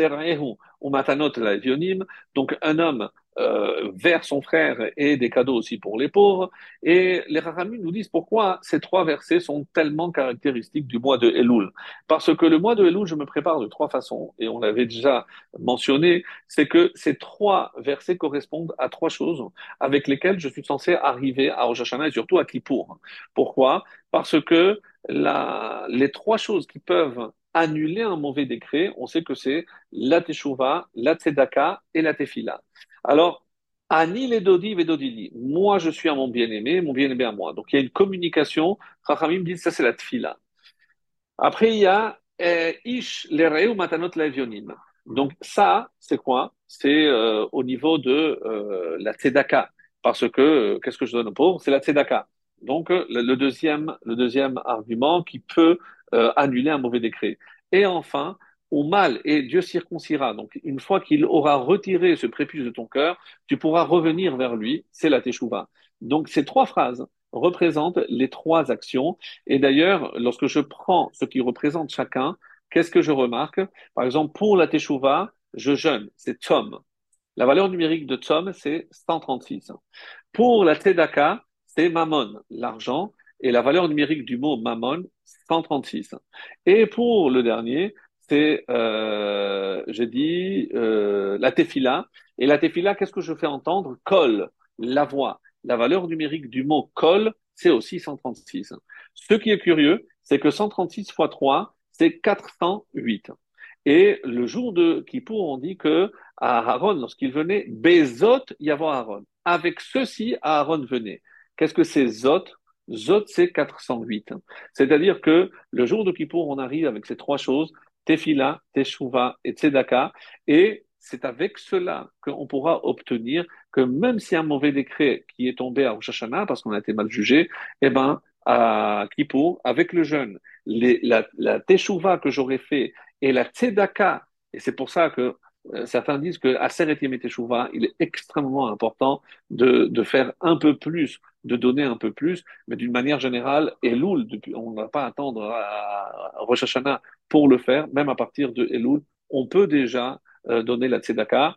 donc un homme euh, vers son frère et des cadeaux aussi pour les pauvres. Et les Rahamim nous disent pourquoi ces trois versets sont tellement caractéristiques du mois de Elul. Parce que le mois de Elul, je me prépare de trois façons, et on l'avait déjà mentionné, c'est que ces trois versets correspondent à trois choses avec lesquelles je suis censé arriver à Rosh Hashanah et surtout à Kippour. Pourquoi? Parce que les trois choses qui peuvent annuler un mauvais décret, on sait que c'est la teshuva, la tzedaka et la tefila. Alors, Ani les dodi vedodili. Moi, je suis à mon bien-aimé, mon bien-aimé à moi. Donc, il y a une communication. Chachamim dit ça, c'est la tefila. Après, il y a eh, ish ou matanot levionim. Donc, ça, c'est quoi? C'est euh, au niveau de euh, la tzedaka. Parce que, euh, qu'est-ce que je donne aux pauvres C'est la tzedaka. Donc, le, deuxième, le deuxième argument qui peut euh, annuler un mauvais décret. Et enfin, au mal, et Dieu circoncira. Donc, une fois qu'il aura retiré ce prépuce de ton cœur, tu pourras revenir vers lui. C'est la teshuva. Donc, ces trois phrases représentent les trois actions. Et d'ailleurs, lorsque je prends ce qui représente chacun, qu'est-ce que je remarque? Par exemple, pour la teshuva, je jeûne, c'est Tzom. La valeur numérique de Tzom, c'est 136. Pour la tzedaka, c'est Mammon, l'argent, et la valeur numérique du mot Mammon, 136. Et pour le dernier, c'est, euh, j'ai dit, euh, la tefila. Et la tefila, qu'est-ce que je fais entendre? Kol, la voix. La valeur numérique du mot kol, c'est aussi 136. Ce qui est curieux, c'est que 136 fois 3, c'est 408. Et le jour de Kippour, on dit que à Aaron, lorsqu'il venait, Bezot Yavo Aaron. Avec ceci, Aaron venait. Qu'est-ce que c'est Zot? Zot, c'est 408. C'est-à-dire que le jour de Kippour, on arrive avec ces trois choses, Tefila, Teshuva et Tzedaka, et c'est avec cela qu'on pourra obtenir que même si un mauvais décret qui est tombé à Rosh Hashanah, parce qu'on a été mal jugé, eh ben, à Kippour, avec le jeûne, la, Teshuva que j'aurais fait et la Tzedaka, et c'est pour ça que euh, certains disent que à Yom Teshuva, il est extrêmement important de faire un peu plus de donner un peu plus, mais d'une manière générale, Elul, on ne va pas attendre à Rosh Hashanah pour le faire, même à partir de Elul, on peut déjà euh, donner la tzedaka.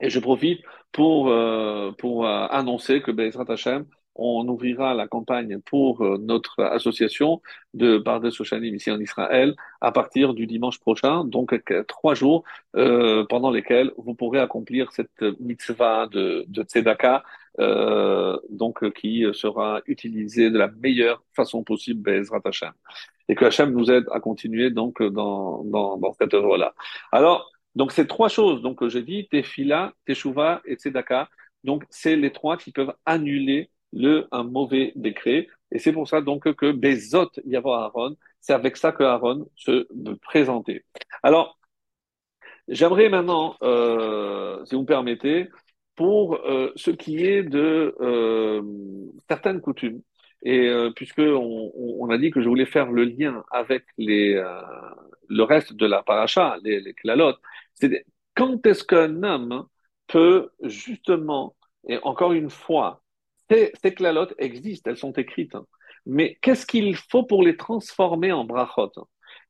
Et je profite pour, euh, pour euh, annoncer que Bezrat Hashem, on ouvrira la campagne pour notre association de Bardes Soshanim ici en Israël à partir du dimanche prochain, donc trois jours pendant lesquels vous pourrez accomplir cette mitzvah de, de tzedaka euh, donc qui sera utilisé de la meilleure façon possible, Bezrat Hashem. Et que Hashem nous aide à continuer donc dans, dans, dans cette œuvre-là. Alors, donc ces trois choses, donc j'ai dit, Tefila, Teshuva et Tzedaka, donc c'est les trois qui peuvent annuler le, un mauvais décret. Et c'est pour ça donc que Bezot Yavo Aaron, c'est avec ça que Aaron se présentait. Alors, j'aimerais maintenant, euh, si vous me permettez, pour euh, ce qui est de euh, certaines coutumes, et euh, puisque on, a dit que je voulais faire le lien avec les, euh, le reste de la paracha, les, les klalotes, c'est quand est-ce qu'un homme peut justement, et encore une fois, ces, ces klalotes existent, elles sont écrites, hein, mais qu'est-ce qu'il faut pour les transformer en brachot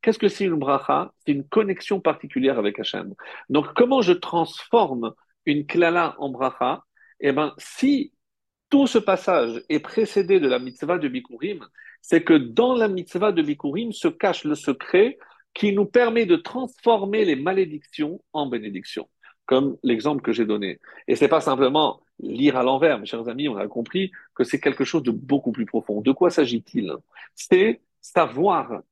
Qu'est-ce que c'est une bracha? C'est une connexion particulière avec Hachem. Donc, comment je transforme une klala en bracha Eh bien, si tout ce passage est précédé de la mitzvah de Bikurim, c'est que dans la mitzvah de Bikurim se cache le secret qui nous permet de transformer les malédictions en bénédictions, comme l'exemple que j'ai donné. Et c'est pas simplement lire à l'envers, mes chers amis, on a compris que c'est quelque chose de beaucoup plus profond. De quoi s'agit-il? C'est savoir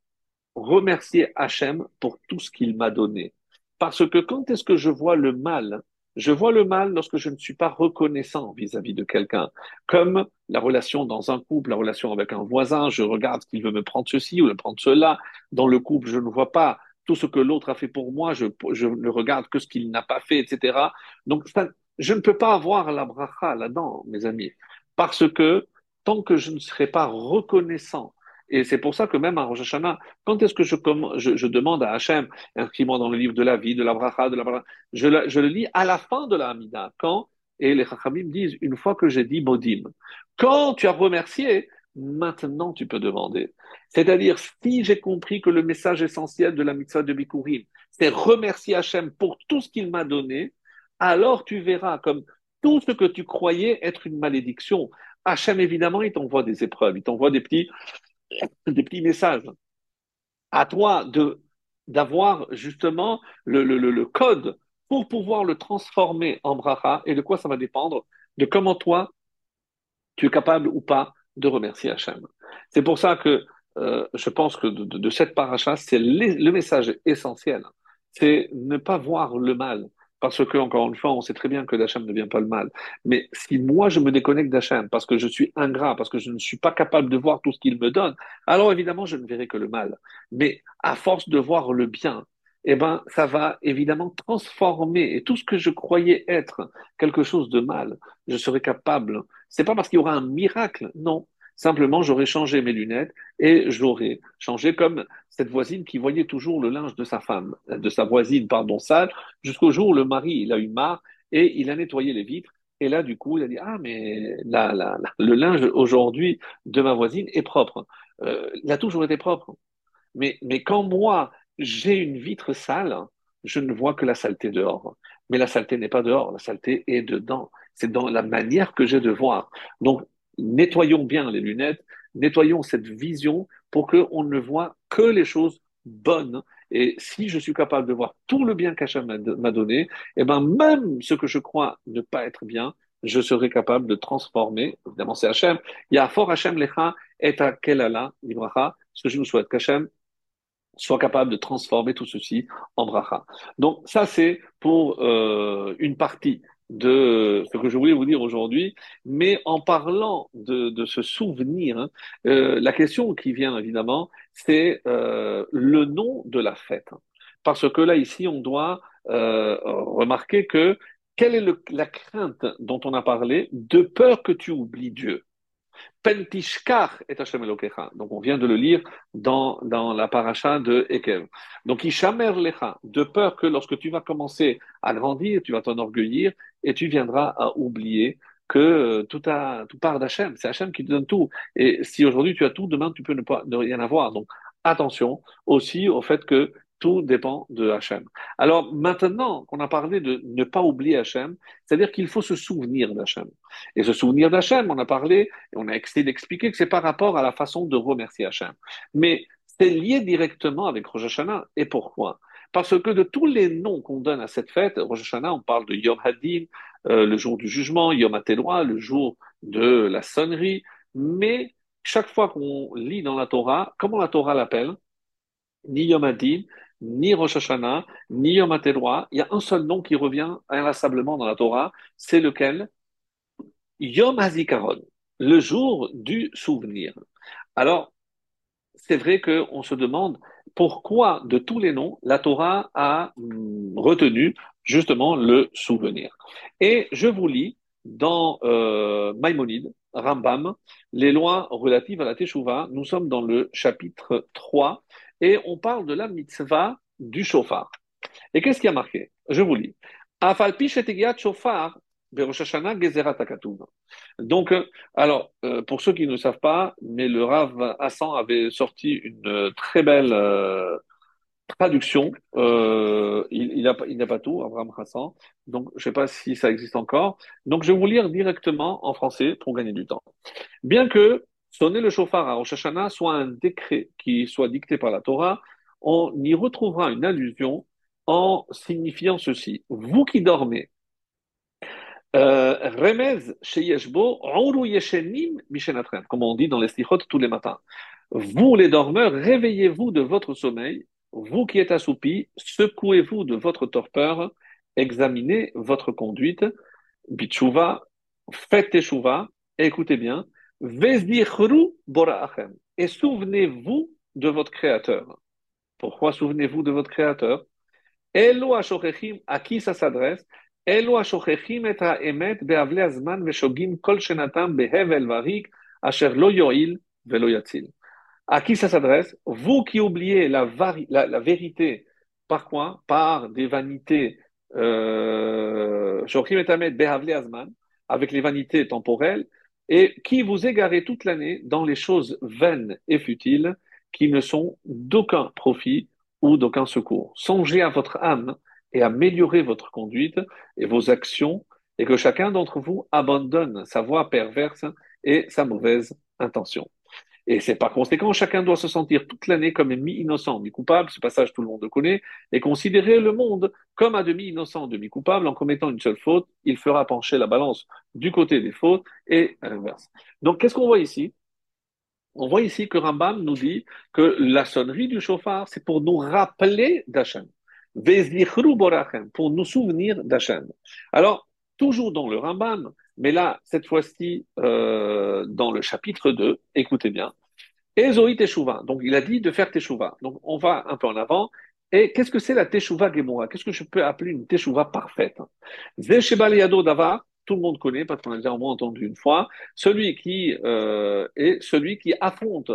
remercier Hachem pour tout ce qu'il m'a donné. Parce que quand est-ce que je vois le mal je vois le mal lorsque je ne suis pas reconnaissant vis-à-vis de quelqu'un, comme la relation dans un couple, la relation avec un voisin, je regarde qu'il veut me prendre ceci ou me prendre cela. Dans le couple, je ne vois pas tout ce que l'autre a fait pour moi, je, ne regarde que ce qu'il n'a pas fait, etc. Donc, je ne peux pas avoir la bracha là-dedans, mes amis, parce que tant que je ne serai pas reconnaissant et c'est pour ça que même à Rosh Hashanah, quand est-ce que je, demande à Hachem, inscris-moi dans le livre de la vie, de la bracha, de la bracha, je, je le lis à la fin de la Hamida. Quand Et les Chachamim disent, une fois que j'ai dit Modim, quand tu as remercié, maintenant tu peux demander. C'est-à-dire, si j'ai compris que le message essentiel de la mitzvah de Bikurim, c'est remercier Hachem pour tout ce qu'il m'a donné, alors tu verras comme tout ce que tu croyais être une malédiction. Hachem, évidemment, il t'envoie des épreuves, il t'envoie des petits, des petits messages. À toi de d'avoir justement le, le, le, code pour pouvoir le transformer en bracha et de quoi ça va dépendre de comment toi tu es capable ou pas de remercier Hachem. C'est pour ça que euh, je pense que de, de, de cette paracha, c'est le message essentiel. C'est ne pas voir le mal, parce que, encore une fois, on sait très bien que d'Hachem ne vient pas le mal. Mais si moi je me déconnecte d'Hachem parce que je suis ingrat, parce que je ne suis pas capable de voir tout ce qu'il me donne, alors évidemment je ne verrai que le mal. Mais à force de voir le bien, eh ben, ça va évidemment transformer et tout ce que je croyais être quelque chose de mal, je serai capable. C'est pas parce qu'il y aura un miracle, non. Simplement, j'aurais changé mes lunettes et j'aurais changé comme cette voisine qui voyait toujours le linge de sa femme, de sa voisine, pardon, sale, jusqu'au jour où le mari, il a eu marre et il a nettoyé les vitres. Et là, du coup, il a dit, ah, mais la, la, le linge aujourd'hui de ma voisine est propre. Euh, il a toujours été propre. Mais, mais quand moi, j'ai une vitre sale, je ne vois que la saleté dehors. Mais la saleté n'est pas dehors, la saleté est dedans. C'est dans la manière que j'ai de voir. Donc, nettoyons bien les lunettes, nettoyons cette vision pour qu'on ne voit que les choses bonnes. Et si je suis capable de voir tout le bien qu'Hachem m'a donné, et eh ben même ce que je crois ne pas être bien, je serai capable de transformer. Évidemment, c'est Hachem. Il y a fort Hachem lecha et kelala libracha. Ce que je nous souhaite qu'Hachem soit capable de transformer tout ceci en bracha. Donc ça, c'est pour euh, une partie de ce que je voulais vous dire aujourd'hui, mais en parlant de, de ce souvenir, hein, euh, la question qui vient évidemment, c'est euh, le nom de la fête. Parce que là, ici, on doit euh, remarquer que quelle est le, la crainte dont on a parlé de peur que tu oublies Dieu. Pentishkar et Hashem. Donc, on vient de le lire dans, dans la paracha de Ekev. Donc, Ishamer Lecha, de peur que lorsque tu vas commencer à grandir, tu vas t'enorgueillir et tu viendras à oublier que euh, tout, a, tout part d'Hachem. C'est Hachem qui te donne tout. Et si aujourd'hui tu as tout, demain tu peux ne rien avoir. Donc, attention aussi au fait que tout dépend de Hachem. Alors maintenant qu'on a parlé de ne pas oublier Hachem, c'est-à-dire qu'il faut se souvenir d'Hachem. Et se souvenir d'Hachem, on a parlé, on a essayé d'expliquer que c'est par rapport à la façon de remercier Hachem. Mais c'est lié directement avec Rosh Hashanah. Et pourquoi? Parce que de tous les noms qu'on donne à cette fête, Rosh Hashanah, on parle de Yom Hadin, euh, le jour du jugement, Yom HaTedoua, le jour de la sonnerie, mais chaque fois qu'on lit dans la Torah, comment la Torah l'appelle? Ni Yom Hadin, ni Rosh Hashanah, ni Yom HaTedoua, il y a un seul nom qui revient inlassablement dans la Torah, c'est lequel? Yom HaZikaron, le jour du souvenir. Alors, c'est vrai qu'on se demande pourquoi, de tous les noms, la Torah a hum, retenu justement le souvenir. Et je vous lis dans euh, Maïmonide, Rambam, les lois relatives à la Teshuvah. Nous sommes dans le chapitre 3 et on parle de la mitzvah du chauffard. Et qu'est-ce qui a marqué? Je vous lis. Shofar donc, euh, alors, euh, pour ceux qui ne savent pas, mais le Rav Hassan avait sorti une très belle euh, traduction. il n'a il pas tout, Abraham Hassan. Donc, je ne sais pas si ça existe encore. Donc, je vais vous lire directement en français pour gagner du temps. Bien que sonner le chauffard à Rosh Hashanah soit un décret qui soit dicté par la Torah, on y retrouvera une allusion en signifiant ceci. Vous qui dormez, euh, Remez Yeshenim comme on dit dans les stichot tous les matins. Vous les dormeurs, réveillez-vous de votre sommeil, vous qui êtes assoupis, secouez-vous de votre torpeur, examinez votre conduite, Bichouva, faites teshuva, écoutez bien, Vezdichru Boraachem, et souvenez-vous de votre Créateur. Pourquoi souvenez-vous de votre Créateur? Elo à qui ça s'adresse? À qui ça s'adresse Vous qui oubliez la, vérité, par quoi Par des vanités, avec les vanités temporelles, et qui vous égarez toute l'année dans les choses vaines et futiles qui ne sont d'aucun profit ou d'aucun secours. Songez à votre âme et améliorer votre conduite et vos actions et que chacun d'entre vous abandonne sa voie perverse et sa mauvaise intention. Et c'est par conséquent, chacun doit se sentir toute l'année comme mi-innocent, mi-coupable, ce passage tout le monde le connaît, et considérer le monde comme à demi-innocent, demi-coupable, en commettant une seule faute, il fera pencher la balance du côté des fautes et à l'inverse. Donc, qu'est-ce qu'on voit ici? On voit ici que Rambam nous dit que la sonnerie du chauffard, c'est pour nous rappeler d'Hachem pour nous souvenir d'Hachem. Alors, toujours dans le Rambam, mais là, cette fois-ci, euh, dans le chapitre 2, écoutez bien. Ezoï Teshuvah. Donc, il a dit de faire Teshuvah. Donc, on va un peu en avant. Et qu'est-ce que c'est la Teshuvah Gemora? Qu'est-ce que je peux appeler une Teshuvah parfaite? Yado Dava, tout le monde connaît, parce qu'on a déjà entendu une fois, celui qui euh, est celui qui affronte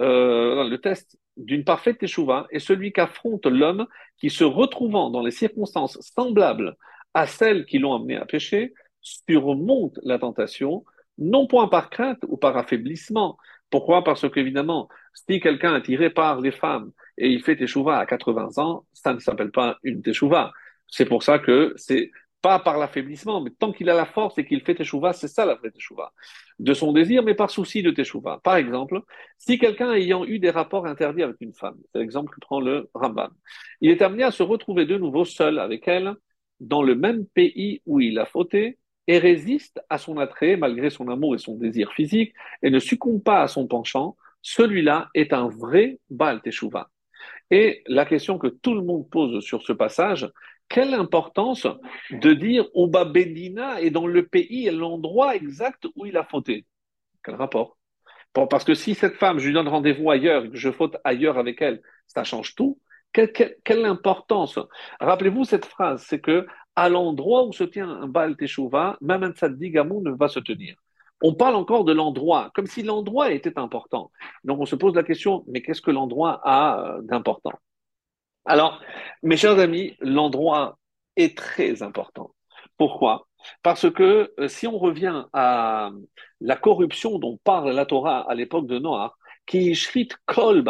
euh, le test d'une parfaite échouva est celui qu'affronte l'homme qui, se retrouvant dans les circonstances semblables à celles qui l'ont amené à pécher, surmonte la tentation, non point par crainte ou par affaiblissement. Pourquoi? Parce qu'évidemment, si quelqu'un est tiré par les femmes et il fait teshuva à 80 ans, ça ne s'appelle pas une teshuva. C'est pour ça que c'est pas par l'affaiblissement, mais tant qu'il a la force et qu'il fait teshuva, c'est ça la vraie teshuva. De son désir, mais par souci de teshuva. Par exemple, si quelqu'un ayant eu des rapports interdits avec une femme, c'est l'exemple que prend le Ramban, il est amené à se retrouver de nouveau seul avec elle, dans le même pays où il a fauté, et résiste à son attrait malgré son amour et son désir physique, et ne succombe pas à son penchant, celui-là est un vrai Baal Teshuva. Et la question que tout le monde pose sur ce passage, quelle importance de dire Oba Bedina est dans le pays et l'endroit exact où il a fauté Quel rapport? Parce que si cette femme, je lui donne rendez-vous ailleurs et que je faute ailleurs avec elle, ça change tout. Quelle, importance? Rappelez-vous cette phrase, c'est que à l'endroit où se tient un Baal Teshuvah, même un Tzaddik ne va se tenir. On parle encore de l'endroit, comme si l'endroit était important. Donc on se pose la question, mais qu'est-ce que l'endroit a d'important? Alors, mes chers amis, l'endroit est très important. Pourquoi? Parce que euh, si on revient à la corruption dont parle la Torah à l'époque de Noah, qui shrit kol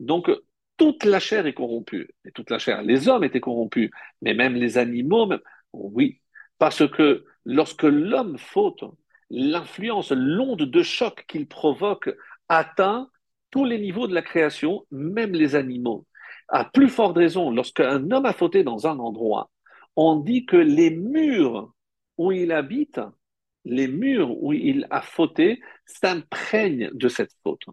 donc toute la chair est corrompue, et toute la chair, les hommes étaient corrompus, mais même les animaux, oui, parce que lorsque l'homme faute, l'influence, l'onde de choc qu'il provoque atteint tous les niveaux de la création, même les animaux. À plus forte raison, lorsqu'un homme a fauté dans un endroit, on dit que les murs où il habite, les murs où il a fauté, s'imprègnent de cette faute.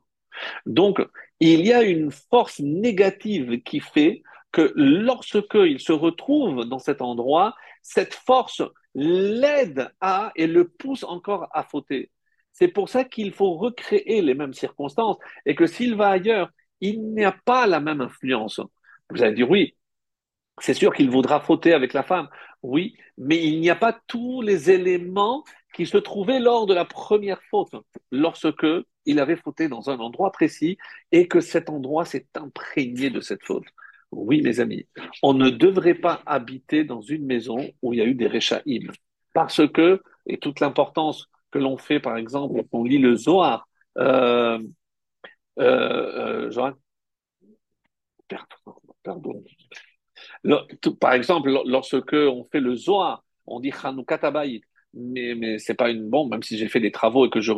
Donc, il y a une force négative qui fait que lorsqu'il se retrouve dans cet endroit, cette force l'aide à et le pousse encore à fauter. C'est pour ça qu'il faut recréer les mêmes circonstances et que s'il va ailleurs, il n'y a pas la même influence. Vous allez dire oui, c'est sûr qu'il voudra fauter avec la femme, oui, mais il n'y a pas tous les éléments qui se trouvaient lors de la première faute, lorsque il avait fauté dans un endroit précis et que cet endroit s'est imprégné de cette faute. Oui, mes amis, on ne devrait pas habiter dans une maison où il y a eu des réchaïm. Parce que, et toute l'importance que l'on fait, par exemple, on lit le Zohar, euh, euh, euh pardon, par exemple, lorsque on fait le Zohar, on dit Chanukah Tabayit mais, mais c'est pas une bombe, même si j'ai fait des travaux et que je,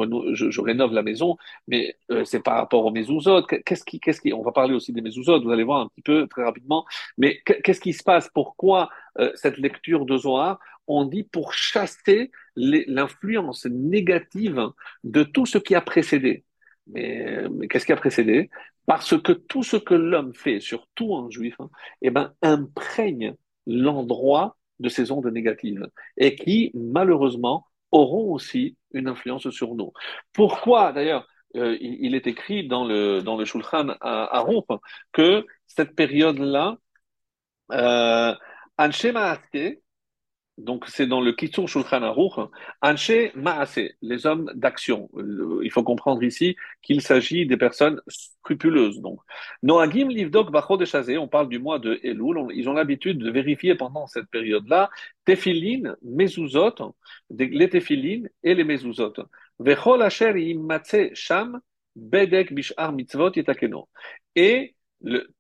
rénove la maison, mais euh, c'est par rapport aux mezuzot. Qu'est-ce qui, qu'est-ce on va parler aussi des mezuzot, vous allez voir un petit peu très rapidement, mais qu'est-ce qui se passe? Pourquoi euh, cette lecture de Zohar? On dit pour chasser l'influence négative de tout ce qui a précédé. Mais, mais qu'est-ce qui a précédé? Parce que tout ce que l'homme fait, surtout un juif, hein, eh ben, imprègne l'endroit de ces ondes négatives et qui, malheureusement, auront aussi une influence sur nous. Pourquoi, d'ailleurs, euh, il, est écrit dans le, dans le Shulchan à, à que cette période-là, euh, donc c'est dans le Kitsur Shulchan Aruch, Anche Maase, les hommes d'action. Il faut comprendre ici qu'il s'agit des personnes scrupuleuses. Donc, Noagim Livdok Bacho de on parle du mois de Elul, ils ont l'habitude de vérifier pendant cette période-là Tefilin, Mezuzot, les Tefilin et les Mezuzot. Vechol Asher Immatse Sham, Bedek Bishar Mitzvot Yetakeno. Et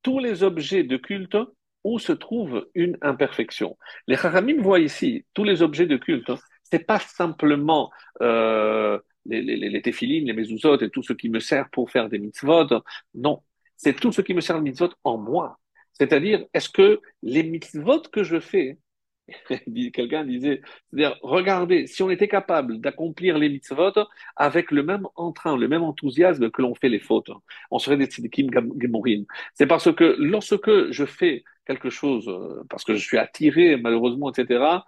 tous les objets de culte où se trouve une imperfection. Les Chachamim voient ici tous les objets de culte. Hein. C'est pas simplement euh, les, les, les, téphilines, les et tout ce qui me sert pour faire des mitzvot. Non, c'est tout ce qui me sert de mitzvot en moi. C'est-à-dire, est-ce que les mitzvot que je fais, *laughs* quelqu'un disait, c'est-à-dire, regardez, si on était capable d'accomplir les mitzvot avec le même entrain, le même enthousiasme que l'on fait les fautes, on serait des tzadikim gemorim. C'est parce que lorsque je fais quelque chose euh, parce que je suis attiré malheureusement, etc.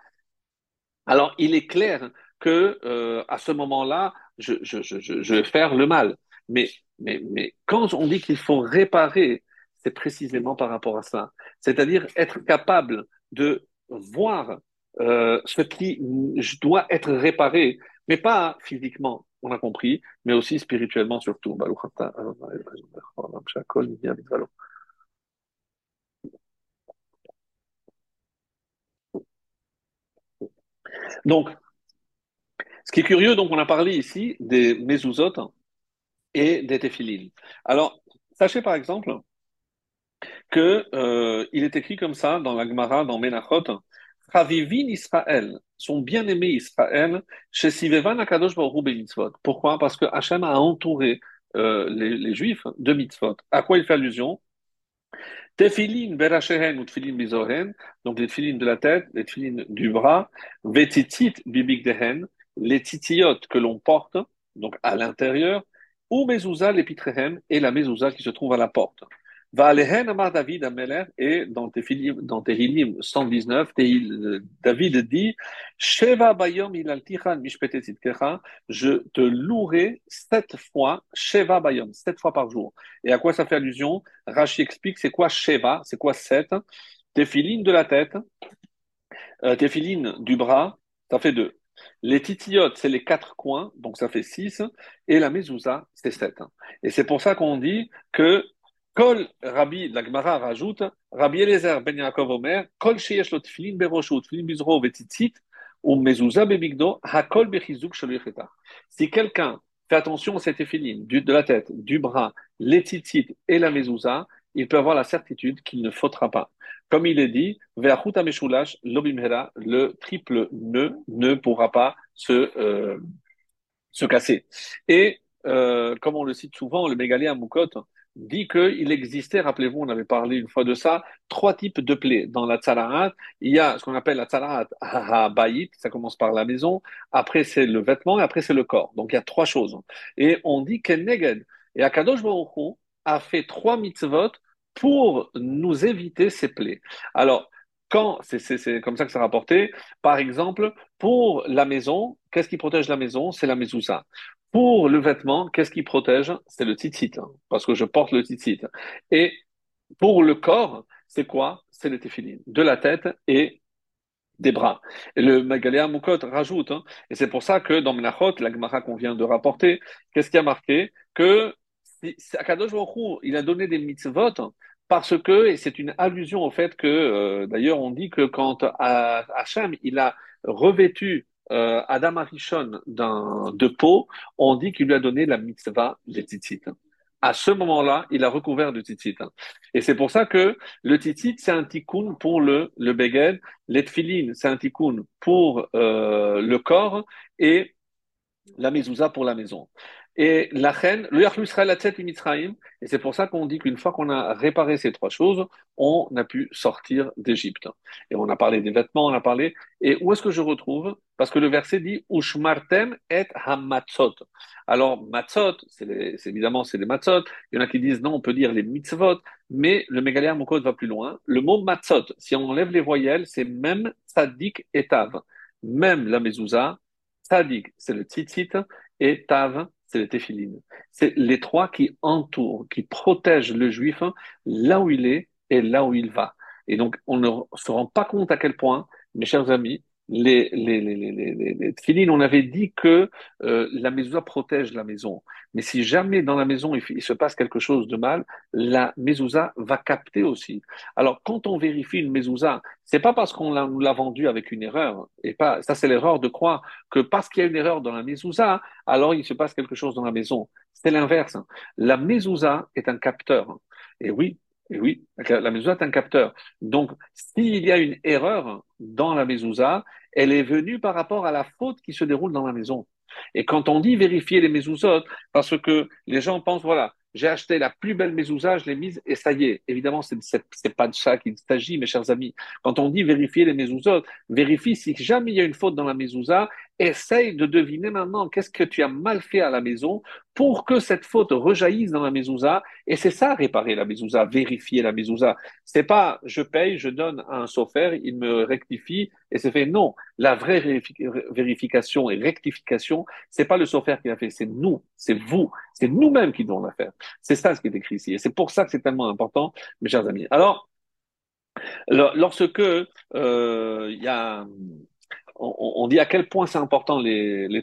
Alors il est clair que euh, à ce moment-là, je, je, je, je, vais faire le mal. Mais, mais, mais quand on dit qu'il faut réparer, c'est précisément par rapport à ça. C'est-à-dire être capable de voir euh, ce qui doit être réparé, mais pas physiquement, on a compris, mais aussi spirituellement surtout. Donc, ce qui est curieux, donc on a parlé ici des mezuzot et des téphilines. Alors, sachez par exemple que euh, il est écrit comme ça dans la Gemara, dans Menachot, Chavivin Israël, son bien-aimé Israël, chez Sivevan Akadosh mitzvot. Pourquoi? Parce que Hachem a entouré euh, les, Juifs de mitzvot. À quoi il fait allusion? Tefilin berachehen ou tefilin bizohen, donc les tefilin de la tête, les tefilin du bras, vetitit bibigdehen, les titillot que l'on porte, donc à l'intérieur, ou mezouza l'épitrehem et la mezouza qui se trouve à la porte. David Ameler et dans Tehillim 119, David dit bayom je te louerai sept fois, Sheva sept fois par jour. Et à quoi ça fait allusion? Rashi explique c'est quoi Sheva, c'est quoi sept? Tefilin de la tête, euh, du bras, ça fait deux. Les titiotes, c'est les quatre coins, donc ça fait six, et la mezouza, c'est sept. Et c'est pour ça qu'on dit que Kol Rabbi, la Gemara rajoute, Rabbi Eliezer ben Yaakov Omer, Kol sheyesh lo tfilin beroshu, tfilin bizro vetitzit, ou mezouza bemigdo, hakol bechizuk shaloyecheta. Si quelqu'un fait attention à cette éphiline, de la tête, du bras, les tzitzit et la mezouza, il peut avoir la certitude qu'il ne faudra pas. Comme il est dit, ve'achuta meshulash lobimhera, le triple nœud ne pourra pas se, euh, se casser. Et, euh, comme on le cite souvent, le mégalé à dit qu'il existait, rappelez-vous, on avait parlé une fois de ça, trois types de plaies. Dans la tsaraat, il y a ce qu'on appelle la tsaraat bayit, ça commence par la maison, après c'est le vêtement et après c'est le corps. Donc il y a trois choses. Et on dit qu'Enneged, et Akadosh Baruch a fait trois mitzvot pour nous éviter ces plaies. Alors, quand, c'est comme ça que c'est rapporté, par exemple, pour la maison, qu'est-ce qui protège la maison? C'est la mezouza. Pour le vêtement, qu'est-ce qui protège? C'est le tzitzit, hein, parce que je porte le tzitzit. Et pour le corps, c'est quoi? C'est le téphilin, de la tête et des bras. Et le Magaléa Moukot rajoute, hein, et c'est pour ça que dans Menachot, la Gemara qu'on vient de rapporter, qu'est-ce qui a marqué? Que Akadosh il a donné des mitzvot parce que, c'est une allusion au fait que, euh, d'ailleurs, on dit que quand Hachem, il a revêtu euh, Adam Arishon de peau, on dit qu'il lui a donné la mitzvah des tzitzit. À ce moment-là, il a recouvert de tzitzit. Et c'est pour ça que le tzitzit, c'est un tikkun pour le, le beged, les c'est un tikkun pour euh, le corps, et la mezouza pour la maison. Et la reine, le Israël Mitzrayim, et c'est pour ça qu'on dit qu'une fois qu'on a réparé ces trois choses, on a pu sortir d'Égypte. Et on a parlé des vêtements, on a parlé. Et où est-ce que je retrouve? Parce que le verset dit Ushmartem et hamatzot. Alors, matzot, c'est évidemment c'est les matzot. Il y en a qui disent non, on peut dire les mitzvot, mais le Mégaléa va plus loin. Le mot matzot, si on enlève les voyelles, c'est même tzadik et tav. Même la mezouza, tzadik, c'est le tzitzit, et tav, c'est le téphilines. C'est les trois qui entourent, qui protègent le juif là où il est et là où il va. Et donc, on ne se rend pas compte à quel point, mes chers amis, les, les, les, les, les on avait dit que euh, la maison protège la maison. Mais si jamais dans la maison il, se passe quelque chose de mal, la mezouza va capter aussi. Alors quand on vérifie une mezouza, c'est pas parce qu'on nous l'a vendue avec une erreur, et pas ça c'est l'erreur de croire que parce qu'il y a une erreur dans la mezouza, alors il se passe quelque chose dans la maison. C'est l'inverse. La mezouza est un capteur. Et oui, et oui, la mezouza est un capteur. Donc, s'il y a une erreur dans la mezouza, elle est venue par rapport à la faute qui se déroule dans la maison. Et quand on dit vérifier les mezuzot, parce que les gens pensent, voilà, j'ai acheté la plus belle mezouza, je l'ai mise et ça y est. Évidemment, c'est n'est pas de ça qu'il s'agit, mes chers amis. Quand on dit vérifier les mezuzot, vérifie si jamais il y a une faute dans la mezouza, essaye de deviner maintenant qu'est-ce que tu as mal fait à la maison pour que cette faute rejaillisse dans la mezouza. Et c'est ça, réparer la mezouza, vérifier la mezouza. C'est pas, je paye, je donne à un sofer, il me rectifie et c'est fait. Non. La vraie vérification et rectification, c'est pas le sofer qui l'a fait, c'est nous, c'est vous, c'est nous-mêmes qui devons la faire. C'est ça ce qui est écrit ici. Et c'est pour ça que c'est tellement important, mes chers amis. Alors, lorsque euh, il y a on, dit à quel point c'est important les, les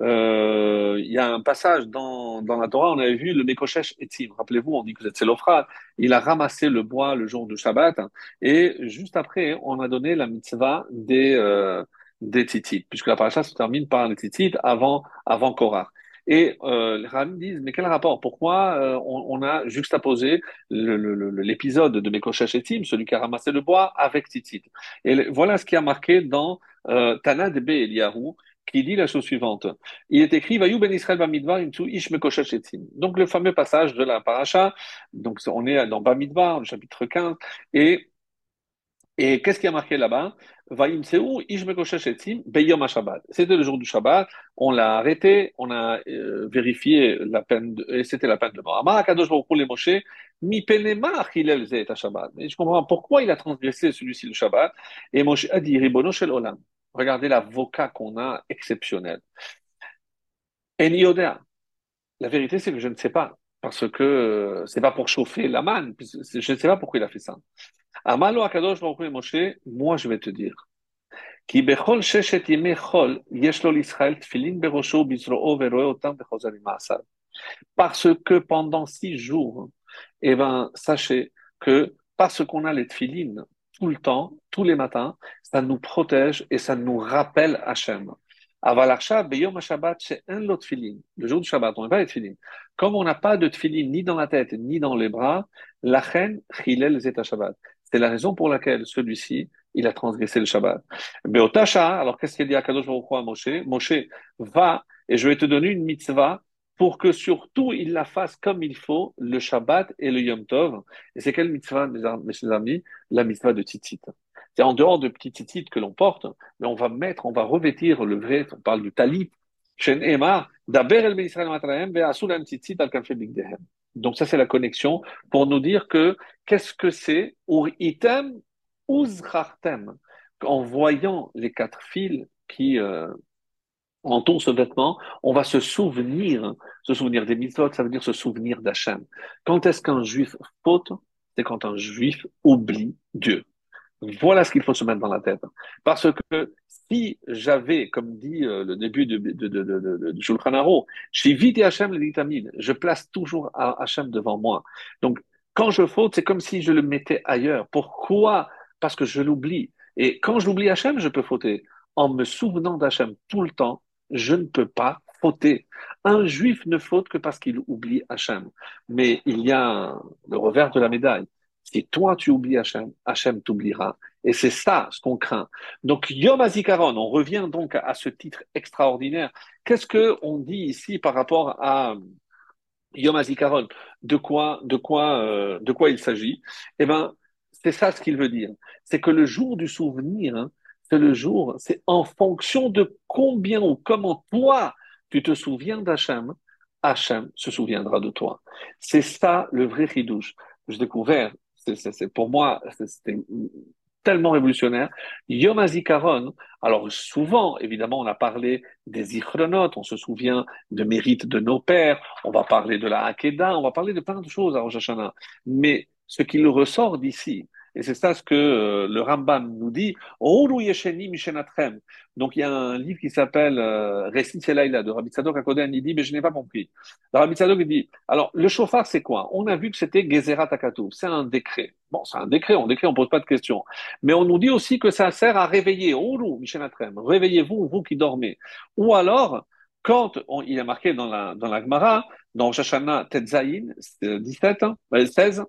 euh, il y a un passage dans, dans la Torah, on avait vu le Mekoshesh Etzim. Rappelez-vous, on dit que c'est l'Ophra. Il a ramassé le bois le jour du Shabbat. et juste après, on a donné la mitzvah des, euh, des titites, puisque la paracha se termine par les titites avant, avant Korah. Et euh, les rabbins disent, mais quel rapport? Pourquoi euh, on, a juxtaposé l'épisode de Mekoshesh Etzim, celui qui a ramassé le bois, avec Tzitzit? Et voilà ce qui a marqué dans euh, Tana de Eliyahu, qui dit la chose suivante. Il est écrit Vayu ben Israël bamidbar ish etzim. Donc le fameux passage de la paracha. Donc on est dans Bamidbar, le chapitre 15, et et qu'est-ce qui a marqué là-bas? C'était le jour du Shabbat, on l'a arrêté, on a euh, vérifié la peine, de, et c'était la peine de mort. mi Mais je comprends pourquoi il a transgressé celui-ci le Shabbat. Et Moshe a dit, Ribono shel olam. Regardez l'avocat qu'on a exceptionnel. Et La vérité, c'est que je ne sais pas. Parce que euh, c'est pas pour chauffer la manne. Je ne sais pas pourquoi il a fait ça. Amalo Akadosh Baruch et Moshe, moi je vais te dire. Qui bechol sheshet yimei chol, yesh l'Israël tfilin berosho bizro'o veroe otam bechozarim ma'asad. Parce que pendant six jours, eh ben, sachez que parce qu'on a les tfilines tout le temps, tous les matins, ça nous protège et ça nous rappelle Hachem. Le jour du Shabbat, on n'a pas de tfilin. Comme on n'a pas de tfilin ni dans la tête ni dans les bras, la reine chilel zeta Shabbat. C'est la raison pour laquelle celui-ci, il a transgressé le Shabbat. Beotasha, alors qu'est-ce qu'il dit à Kadosh Baruch à Moshe? Moshe, va et je vais te donner une mitzvah pour que surtout il la fasse comme il faut le Shabbat et le Yom Tov. Et c'est quelle mitzvah, mes amis? La mitzvah de Tzitzit. C'est en dehors de petits tzitzit que l'on porte, mais on va mettre, on va revêtir le vrai, on parle du talit, donc ça c'est la connexion pour nous dire que qu'est-ce que c'est item en voyant les quatre fils qui euh, entourent ce vêtement, on va se souvenir, se souvenir des mitzvot, ça veut dire se souvenir d'Hachem. Quand est-ce qu'un juif faute? C'est quand un juif oublie Dieu. Voilà ce qu'il faut se mettre dans la tête. Parce que si j'avais, comme dit euh, le début de, de, de, de, de, Shulchan Hachem le vitamine, je place toujours Hachem devant moi. Donc, quand je faute, c'est comme si je le mettais ailleurs. Pourquoi? Parce que je l'oublie. Et quand j'oublie Hachem, je peux fauter. En me souvenant d'Hachem tout le temps, je ne peux pas fauter. Un juif ne faute que parce qu'il oublie Hachem. Mais il y a le revers de la médaille. Si toi tu oublies Hachem, Hachem t'oubliera. Et c'est ça ce qu'on craint. Donc Yom HaZikaron, on revient donc à ce titre extraordinaire. Qu'est-ce que on dit ici par rapport à Yom HaZikaron? De quoi, de quoi, euh, de quoi il s'agit? Eh ben, c'est ça ce qu'il veut dire. C'est que le jour du souvenir, hein, c'est le jour, c'est en fonction de combien ou comment toi tu te souviens d'Hachem, Hachem se souviendra de toi. C'est ça le vrai chidouche. J'ai découvert c'est pour moi, c'était tellement révolutionnaire. Yom HaZikaron, alors souvent, évidemment, on a parlé des ichronotes, on se souvient de mérites de nos pères, on va parler de la Hakeda, on va parler de plein de choses à Rosh. Mais ce qu'il ressort d'ici, et c'est ça ce que euh, le Rambam nous dit. Donc il y a un livre qui s'appelle euh, Récit Selaïla de Rabbi Tzadok Akoden. Il dit, mais je n'ai pas compris. Rabbi Tzadok dit, alors le chauffard c'est quoi? On a vu que c'était Gezerah Takatu. C'est un décret. Bon, c'est un décret, on décret, on pose pas de questions. Mais on nous dit aussi que ça sert à réveiller. Réveillez-vous, vous qui dormez. Ou alors, quand il est marqué dans la, dans la Gemara, dans Shashana Tetzaïn, 17, 16,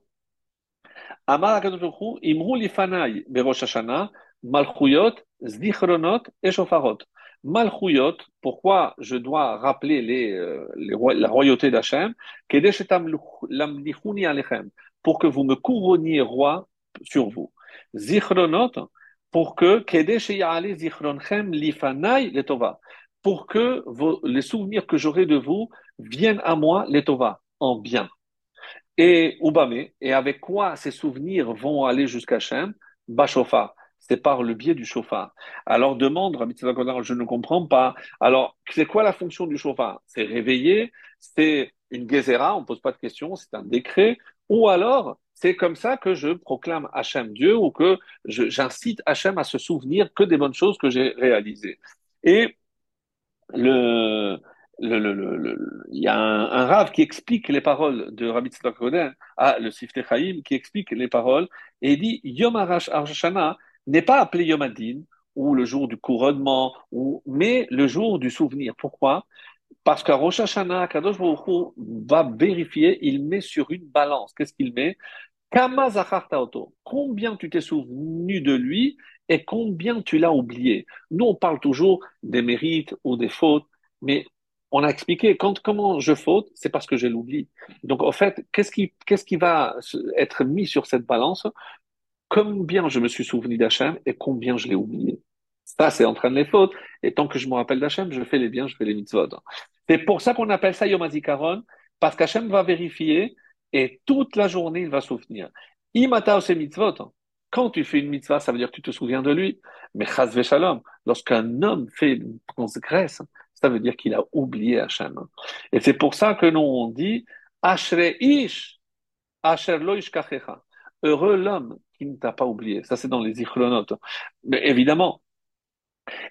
Amar Imru Lifanai Berosh Hashanah, Malchuyot, Zdichronot et Shofarot. Malchuyot, pourquoi je dois rappeler les, euh, les la royauté d'Hachem, pour que vous me couronniez roi sur vous. Zichronot, pour que lifanai letova, pour que les souvenirs que j'aurai de vous viennent à moi letova, en bien. Et Oubamé, et avec quoi ces souvenirs vont aller jusqu'à Shem? Bachofa, c'est par le biais du chauffard. Alors demande, je ne comprends pas. Alors, c'est quoi la fonction du chauffard C'est réveiller, c'est une gezerah, on ne pose pas de questions, c'est un décret, ou alors c'est comme ça que je proclame Hachem Dieu ou que j'incite Hachem à se souvenir que des bonnes choses que j'ai réalisées. Et le, il y a un, un rave qui explique les paroles de Rabbi Tzedek à le Sifte Chaim, qui explique les paroles, et il dit Yom Arashana n'est pas appelé Yom Adin, ou le jour du couronnement, ou, mais le jour du souvenir. Pourquoi? Parce qu'à Rosh Hashanah, Kadosh Baruch va vérifier, il met sur une balance. Qu'est-ce qu'il met? Kama Combien tu t'es souvenu de lui et combien tu l'as oublié? Nous, on parle toujours des mérites ou des fautes, mais on a expliqué quand comment je faute, c'est parce que je l'oublie. Donc en fait, qu'est-ce qui qu'est-ce qui va être mis sur cette balance? Combien je me suis souvenu d'Hachem et combien je l'ai oublié? Ça, c'est en train de les fautes. Et tant que je me rappelle d'Hachem, je fais les biens, je fais les mitzvot. C'est pour ça qu'on appelle ça Yom HaZikaron, parce qu'Hachem va vérifier et toute la journée, il va souvenir. Imata c'est mitzvot. Quand tu fais une mitzvah, ça veut dire que tu te souviens de lui. Mais chas shalom, lorsqu'un homme fait une transgresse, ça veut dire qu'il a oublié Hachem. Et c'est pour ça que nous on dit Ashre ish, Asher lo Heureux l'homme qui ne t'a pas oublié. Ça, c'est dans les ichronotes. Mais évidemment.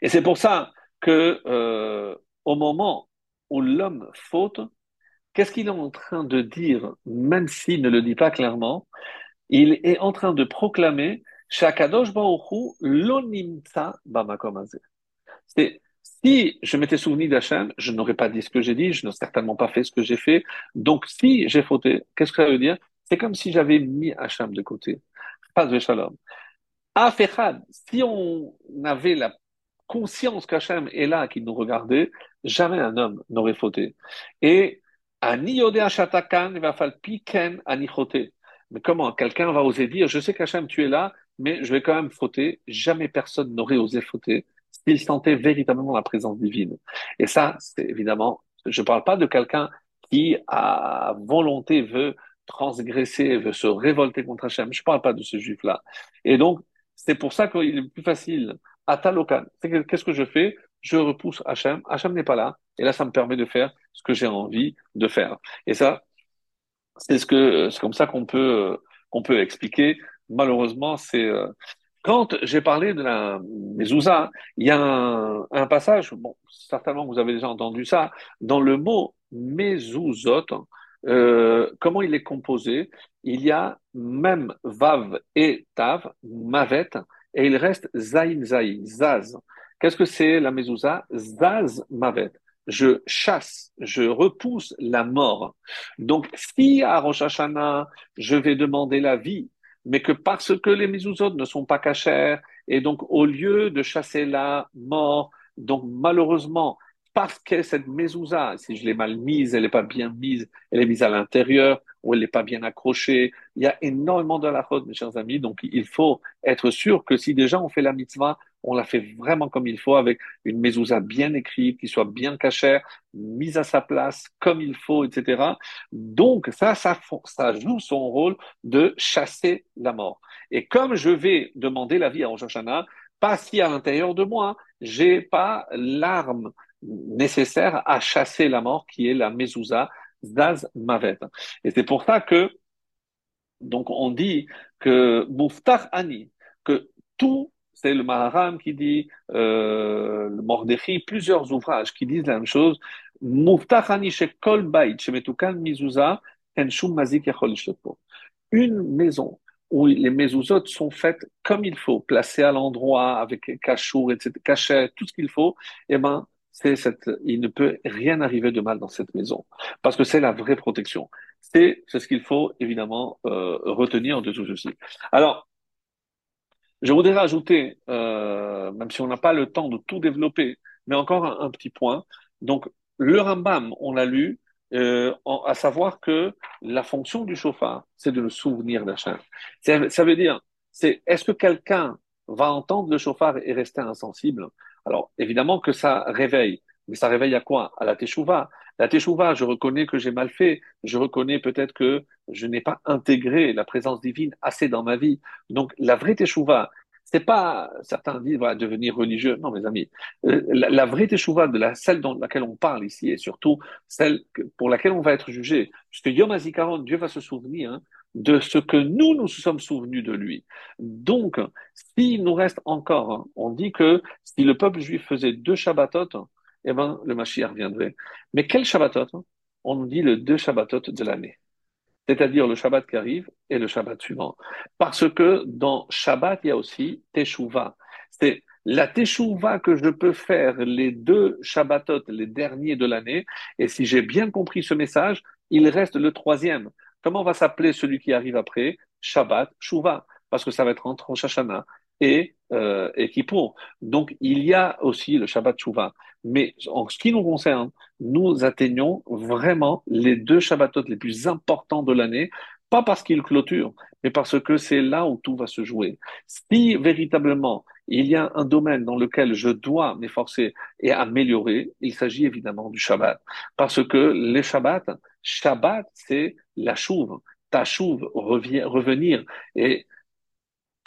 Et c'est pour ça que euh, au moment où l'homme faute, qu'est-ce qu'il est en train de dire, même s'il ne le dit pas clairement? Il est en train de proclamer Shakadosh Baruchu lonimta bamakomazé. C'est si je m'étais souvenu d'Hachem, je n'aurais pas dit ce que j'ai dit, je n'aurais certainement pas fait ce que j'ai fait. Donc, si j'ai fauté, qu'est-ce que ça veut dire? C'est comme si j'avais mis Hachem de côté. Pas de shalom. Afechad, si on avait la conscience qu'Hachem est là, qu'il nous regardait, jamais un homme n'aurait fauté. Et. Mais comment quelqu'un va oser dire, je sais qu'Hachem, tu es là, mais je vais quand même fauter. Jamais personne n'aurait osé fauter s'il sentait véritablement la présence divine. Et ça, c'est évidemment, je ne parle pas de quelqu'un qui, à volonté, veut transgresser, veut se révolter contre Hachem. Je ne parle pas de ce juif-là. Et donc, c'est pour ça qu'il est plus facile. Atalokan. Qu'est-ce que je fais? Je repousse Hachem. Hachem n'est pas là. Et là, ça me permet de faire ce que j'ai envie de faire. Et ça, c'est ce comme ça qu'on peut, qu'on peut expliquer. Malheureusement, c'est, euh, quand j'ai parlé de la mezouza, il y a un, passage, bon, certainement vous avez déjà entendu ça, dans le mot mezuzot, euh, comment il est composé? Il y a même vav et tav, mavet, et il reste zain zaï, zaz. Qu'est-ce que c'est la mezouza Zaz mavet. Je chasse, je repousse la mort. Donc, si à Rosh Hashanah, je vais demander la vie, mais que parce que les mezuzot ne sont pas cachères, et donc au lieu de chasser la mort, donc malheureusement, parce que cette mezouza, si je l'ai mal mise, elle n'est pas bien mise, elle est mise à l'intérieur, ou elle n'est pas bien accrochée, il y a énormément de la mes chers amis, donc il faut être sûr que si déjà on fait la mitzvah, on la fait vraiment comme il faut, avec une mezouza bien écrite, qui soit bien cachère, mise à sa place comme il faut, etc. Donc ça, ça, ça joue son rôle de chasser la mort. Et comme je vais demander la vie à Rosh pas si à l'intérieur de moi, j'ai pas l'arme nécessaire à chasser la mort, qui est la mezouza, Zaz Mavet. Et c'est pour ça que, donc on dit que Muftach Ani, que tout c'est le Maharam qui dit, euh, le Mordechai, plusieurs ouvrages qui disent la même chose. Une maison où les mezuzot sont faites comme il faut, placées à l'endroit, avec cachour, etc., cachet, tout ce qu'il faut, eh ben, c'est cette, il ne peut rien arriver de mal dans cette maison. Parce que c'est la vraie protection. C'est, c'est ce qu'il faut, évidemment, euh, retenir de tout ceci. Alors, je voudrais rajouter, euh, même si on n'a pas le temps de tout développer, mais encore un, petit point. Donc, le Rambam, on l'a lu, euh, à savoir que la fonction du chauffard, c'est de le souvenir d'Hachem. Ça veut dire, c'est est-ce que quelqu'un va entendre le chauffard et rester insensible? Alors, évidemment que ça réveille, mais ça réveille à quoi? À la teshuva. La teshuva, je reconnais que j'ai mal fait, je reconnais peut-être que je n'ai pas intégré la présence divine assez dans ma vie. Donc, la vraie teshuva, c'est pas, certains disent, voilà, devenir religieux. Non, mes amis. Euh, la, vraie teshuva, de la, celle dans laquelle on parle ici, et surtout celle pour laquelle on va être jugé, puisque Yom HaZikaron, Dieu va se souvenir de ce que nous nous sommes souvenus de lui. Donc, s'il nous reste encore, on dit que si le peuple juif faisait deux Shabbatot, eh ben, le Mashiach viendrait. Mais quel Shabbatot hein? On nous dit le deux Shabbatot de l'année. C'est-à-dire le Shabbat qui arrive et le Shabbat suivant. Parce que dans Shabbat, il y a aussi Teshuvah. C'est la Teshuvah que je peux faire les deux Shabbatot, les derniers de l'année. Et si j'ai bien compris ce message, il reste le troisième. Comment va s'appeler celui qui arrive après? Shabbat Shuvah. Parce que ça va être entre Rosh et, euh, et Kippour. Donc, il y a aussi le Shabbat Shuvah. Mais en ce qui nous concerne, nous atteignons vraiment les deux Shabbatot les plus importants de l'année, pas parce qu'ils clôturent, mais parce que c'est là où tout va se jouer. Si véritablement il y a un domaine dans lequel je dois m'efforcer et améliorer, il s'agit évidemment du Shabbat. Parce que les Shabbats, Shabbat, c'est la chouve, ta chouve, revenir. Et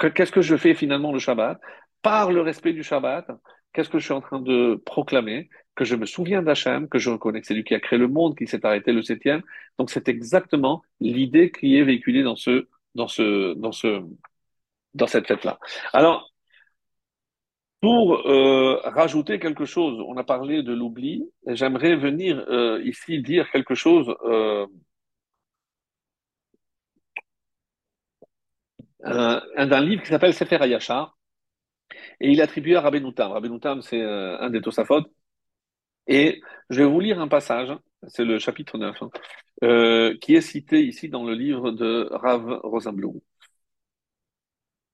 qu'est-ce que je fais finalement le Shabbat? Par le respect du Shabbat, qu'est-ce que je suis en train de proclamer? Que je me souviens d'Hachem, que je reconnais que c'est lui qui a créé le monde, qui s'est arrêté le septième. Donc c'est exactement l'idée qui est véhiculée dans ce, dans ce, dans ce, dans cette fête-là. Alors, pour euh, rajouter quelque chose, on a parlé de l'oubli, j'aimerais venir euh, ici dire quelque chose euh, d'un livre qui s'appelle Sefer Hayashar, et il attribue à Rabbi Noutam. Rabbi Noutam, c'est euh, un des Tosafot. Et je vais vous lire un passage, c'est le chapitre 9, hein, euh, qui est cité ici dans le livre de Rav Rosenblum.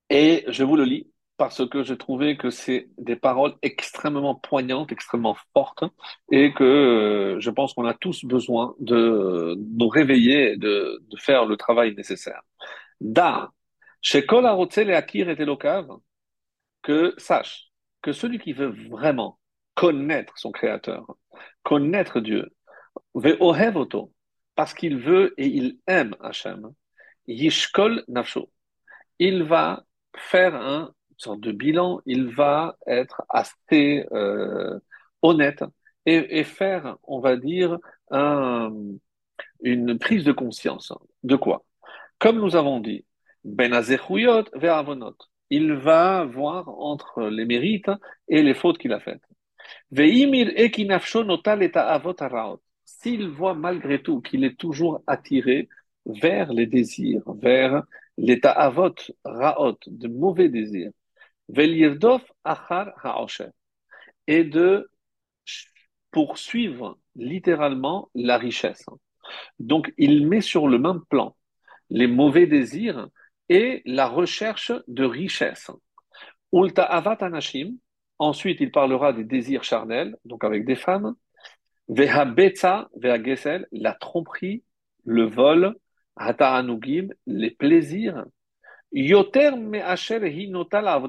Et je vous le lis. parce que je trouvais que c'est des paroles extrêmement poignantes, extrêmement fortes, et que euh, je pense qu'on a tous besoin de nous réveiller et de, de faire le travail nécessaire. Da, chez Kol et Akir et que sache que celui qui veut vraiment connaître son Créateur, connaître Dieu, ve'ohev parce qu'il veut et il aime Hachem, yishkol nafsho, il va faire un sorte de bilan, il va être assez euh, honnête et, faire, on va dire, un, une prise de conscience. De quoi? Comme nous avons dit, ben. Il va voir entre les mérites et les fautes qu'il a faites. S'il voit malgré tout qu'il est toujours attiré vers les désirs, vers l'état avot, raot, de mauvais désirs, et de poursuivre littéralement la richesse. Donc, il met sur le même plan les mauvais désirs et la recherche de richesse. Ulta avat anashim. Ensuite, il parlera des désirs charnels, donc avec des femmes. Veha betza, veha gesel, la tromperie, le vol, hata les plaisirs. Yoter me hinota la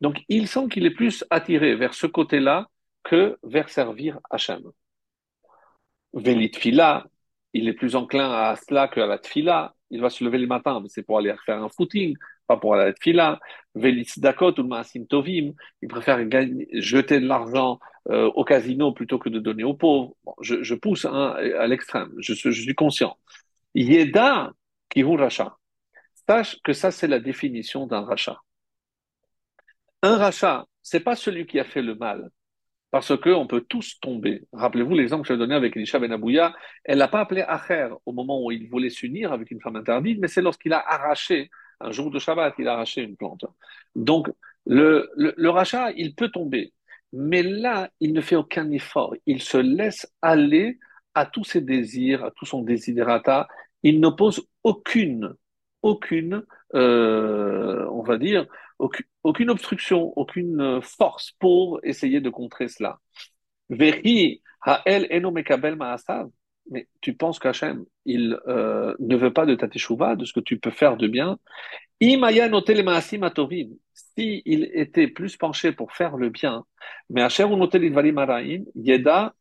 Donc, il sent qu'il est plus attiré vers ce côté-là que vers servir Hachem. Velit il est plus enclin à cela qu'à la tfila il va se lever le matin, mais c'est pour aller faire un footing, pas pour aller à la fila. Ou Maasim Tovim, il préfère jeter de l'argent euh, au casino plutôt que de donner aux pauvres. je, je, pousse hein, à l'extrême, je, suis conscient. Yeda Kihu Racha. Sache que ça, c'est la définition d'un rachat. Un rachat, c'est pas celui qui a fait le mal, parce qu'on peut tous tomber. Rappelez-vous l'exemple que j'ai donné avec Elisha Ben Abouya. Elle n'a pas appelé Acher au moment où il voulait s'unir avec une femme interdite, mais c'est lorsqu'il a arraché, un jour de Shabbat, il a arraché une plante. Donc, le, le, rachat, il peut tomber. Mais là, il ne fait aucun effort. Il se laisse aller à tous ses désirs, à tout son desiderata. Il n'oppose aucune, aucune, euh, on va dire, aucune, obstruction, aucune force pour essayer de contrer cela. Mais tu penses qu'Hachem, il euh, ne veut pas de ta de ce que tu peux faire de bien. Si il était plus penché pour faire le bien, mais Hachem yeda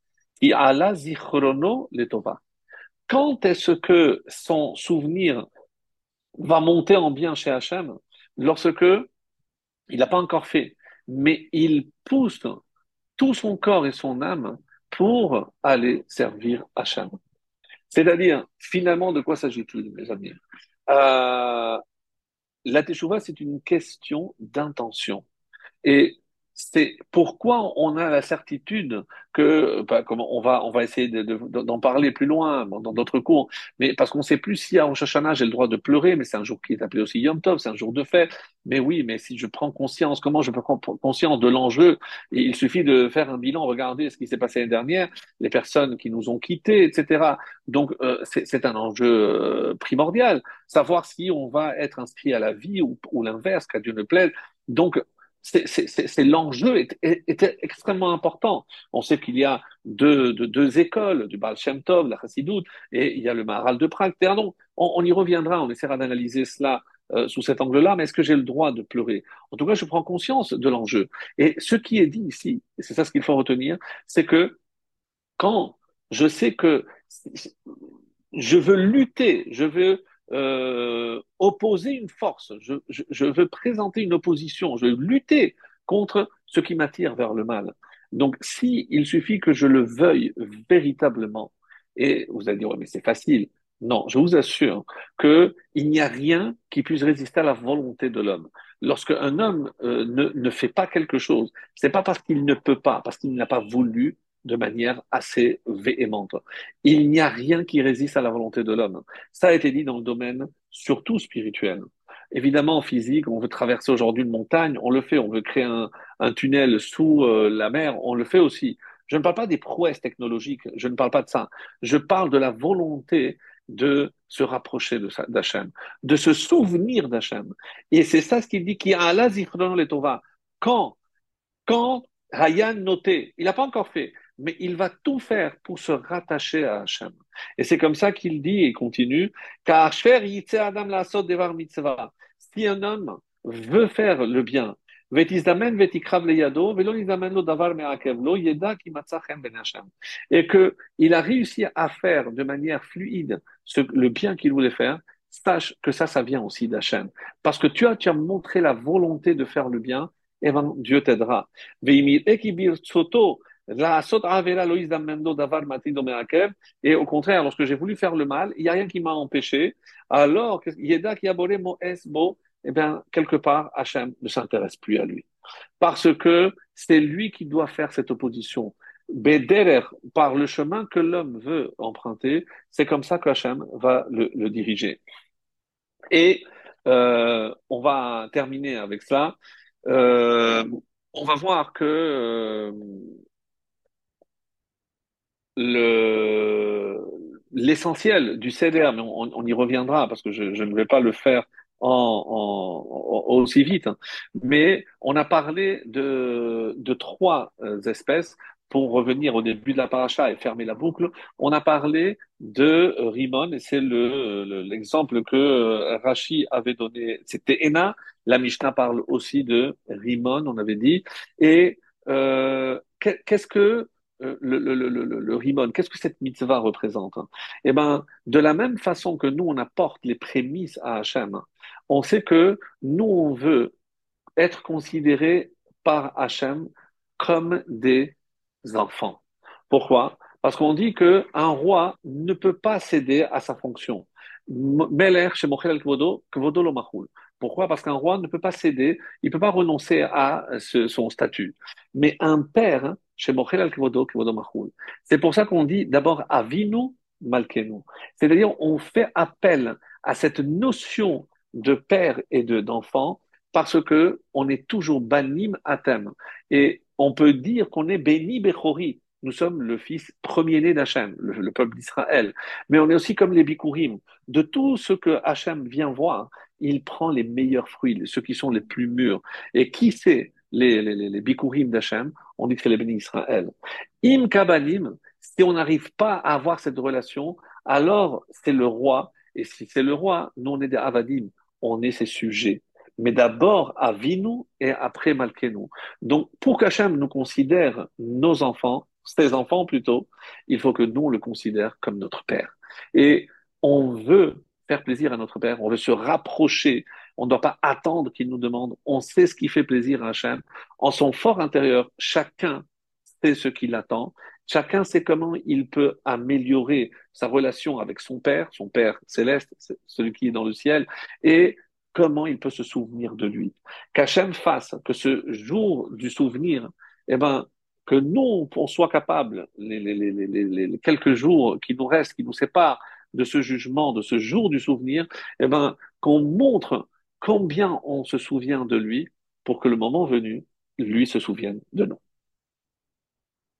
ala zichrono letova. Quand est-ce que son souvenir va monter en bien chez Hachem? Lorsque il n'a pas encore fait, mais il pousse tout son corps et son âme pour aller servir Hachem. C'est-à-dire, finalement, de quoi s'agit-il, mes amis? Euh, La Teshuvah, c'est une question d'intention. Et c'est pourquoi on a la certitude que, bah, on va, on va essayer d'en parler plus loin dans d'autres cours, mais parce qu'on sait plus si à Rosh j'ai le droit de pleurer, mais c'est un jour qui est appelé aussi Yom Tov, c'est un jour de fête. Mais oui, mais si je prends conscience, comment je peux prendre conscience de l'enjeu? Il suffit de faire un bilan, regarder ce qui s'est passé l'année dernière, les personnes qui nous ont quittés, etc. Donc euh, c'est un enjeu euh, primordial, savoir si on va être inscrit à la vie ou, ou l'inverse, qu'à Dieu ne plaise. Donc c'est l'enjeu était extrêmement important. On sait qu'il y a deux, deux, écoles, du Baal Shem Tov, la Chassidoute, et il y a le Maharal de Prague. Donc, on, y reviendra, on essaiera d'analyser cela euh, sous cet angle-là, mais est-ce que j'ai le droit de pleurer? En tout cas, je prends conscience de l'enjeu. Et ce qui est dit ici, c'est ça ce qu'il faut retenir, c'est que quand je sais que je veux lutter, je veux euh, opposer une force, je, veux présenter une opposition, je veux lutter contre ce qui m'attire vers le mal. Donc, si il suffit que je le veuille véritablement, et vous allez dire, mais c'est facile. Non, je vous assure qu'il n'y a rien qui puisse résister à la volonté de l'homme. Lorsque un homme euh, ne, ne fait pas quelque chose, c'est pas parce qu'il ne peut pas, parce qu'il n'a pas voulu, de manière assez véhémente. Il n'y a rien qui résiste à la volonté de l'homme. Ça a été dit dans le domaine surtout spirituel. Évidemment, en physique, on veut traverser aujourd'hui une montagne, on le fait. On veut créer un, un tunnel sous euh, la mer, on le fait aussi. Je ne parle pas des prouesses technologiques, je ne parle pas de ça. Je parle de la volonté de se rapprocher d'Hachem, de se souvenir d'Hachem. Et c'est ça ce qu'il dit, qui a Allah les Tova. Quand, quand Hayan noté, il n'a pas encore fait, mais il va tout faire pour se rattacher à Hachem. Et c'est comme ça qu'il dit et continue, car Si un homme veut faire le bien, et qu'il a réussi à faire de manière fluide le bien qu'il voulait faire, sache que ça, ça vient aussi d'Hachem. Parce que tu as, tu as montré la volonté de faire le bien, et ben, Dieu t'aidera. Et au contraire, lorsque j'ai voulu faire le mal, il n'y a rien qui m'a empêché. Alors, Yeda qui a mon esbo, eh bien, quelque part, Hachem ne s'intéresse plus à lui. Parce que c'est lui qui doit faire cette opposition. Bederer, par le chemin que l'homme veut emprunter, c'est comme ça que Hachem va le, le diriger. Et euh, on va terminer avec ça. Euh, on va voir que euh, le l'essentiel du CDR, mais on, y reviendra parce que je, ne vais pas le faire en, aussi vite, hein. mais on a parlé de, de trois euh, espèces pour revenir au début de la paracha et fermer la boucle, on a parlé de Rimon, et c'est l'exemple le, que euh, Rashi avait donné. C'était Ena. La Mishnah parle aussi de Rimon, on avait dit. Et euh, qu'est-ce que le, le, le, Rimon, qu'est-ce que cette mitzvah représente Eh ben, de la même façon que nous, on apporte les prémices à Hachem, on sait que nous, on veut être considérés par Hachem comme des enfants. Pourquoi? Parce qu'on dit qu'un roi ne peut pas céder à sa fonction. chez Pourquoi? Parce qu'un roi ne peut pas céder, il ne peut pas renoncer à son statut. Mais un père, chez c'est pour ça qu'on dit d'abord avinu malkenu. C'est-à-dire, on fait appel à cette notion de père et de d'enfant parce que on est toujours banim atem. Et on peut dire qu'on est béni Bechori. Nous sommes le fils premier-né d'Hachem, le, peuple d'Israël. Mais on est aussi comme les Bikurim. De tout ce que Hachem vient voir, il prend les meilleurs fruits, ceux qui sont les plus mûrs. Et qui c'est les, les, les, Bikurim d'Hachem? On dit que c'est les bénis Israël. Im Kabanim, si on n'arrive pas à avoir cette relation, alors c'est le roi. Et si c'est le roi, nous on est des Avadim, on est ses sujets mais d'abord à Vinu et après Malkenu. Donc, pour qu'Hachem nous considère nos enfants, ses enfants plutôt, il faut que nous on le considère comme notre Père. Et on veut faire plaisir à notre Père, on veut se rapprocher, on ne doit pas attendre qu'il nous demande, on sait ce qui fait plaisir à Hachem. En son fort intérieur, chacun sait ce qu'il attend, chacun sait comment il peut améliorer sa relation avec son Père, son Père céleste, celui qui est dans le ciel, et comment il peut se souvenir de lui. Qu'Hachem fasse que ce jour du souvenir, eh ben, que nous, on soit capable, les, quelques jours qui nous restent, qui nous séparent de ce jugement, de ce jour du souvenir, eh ben, qu'on montre combien on se souvient de lui pour que le moment venu, lui se souvienne de nous.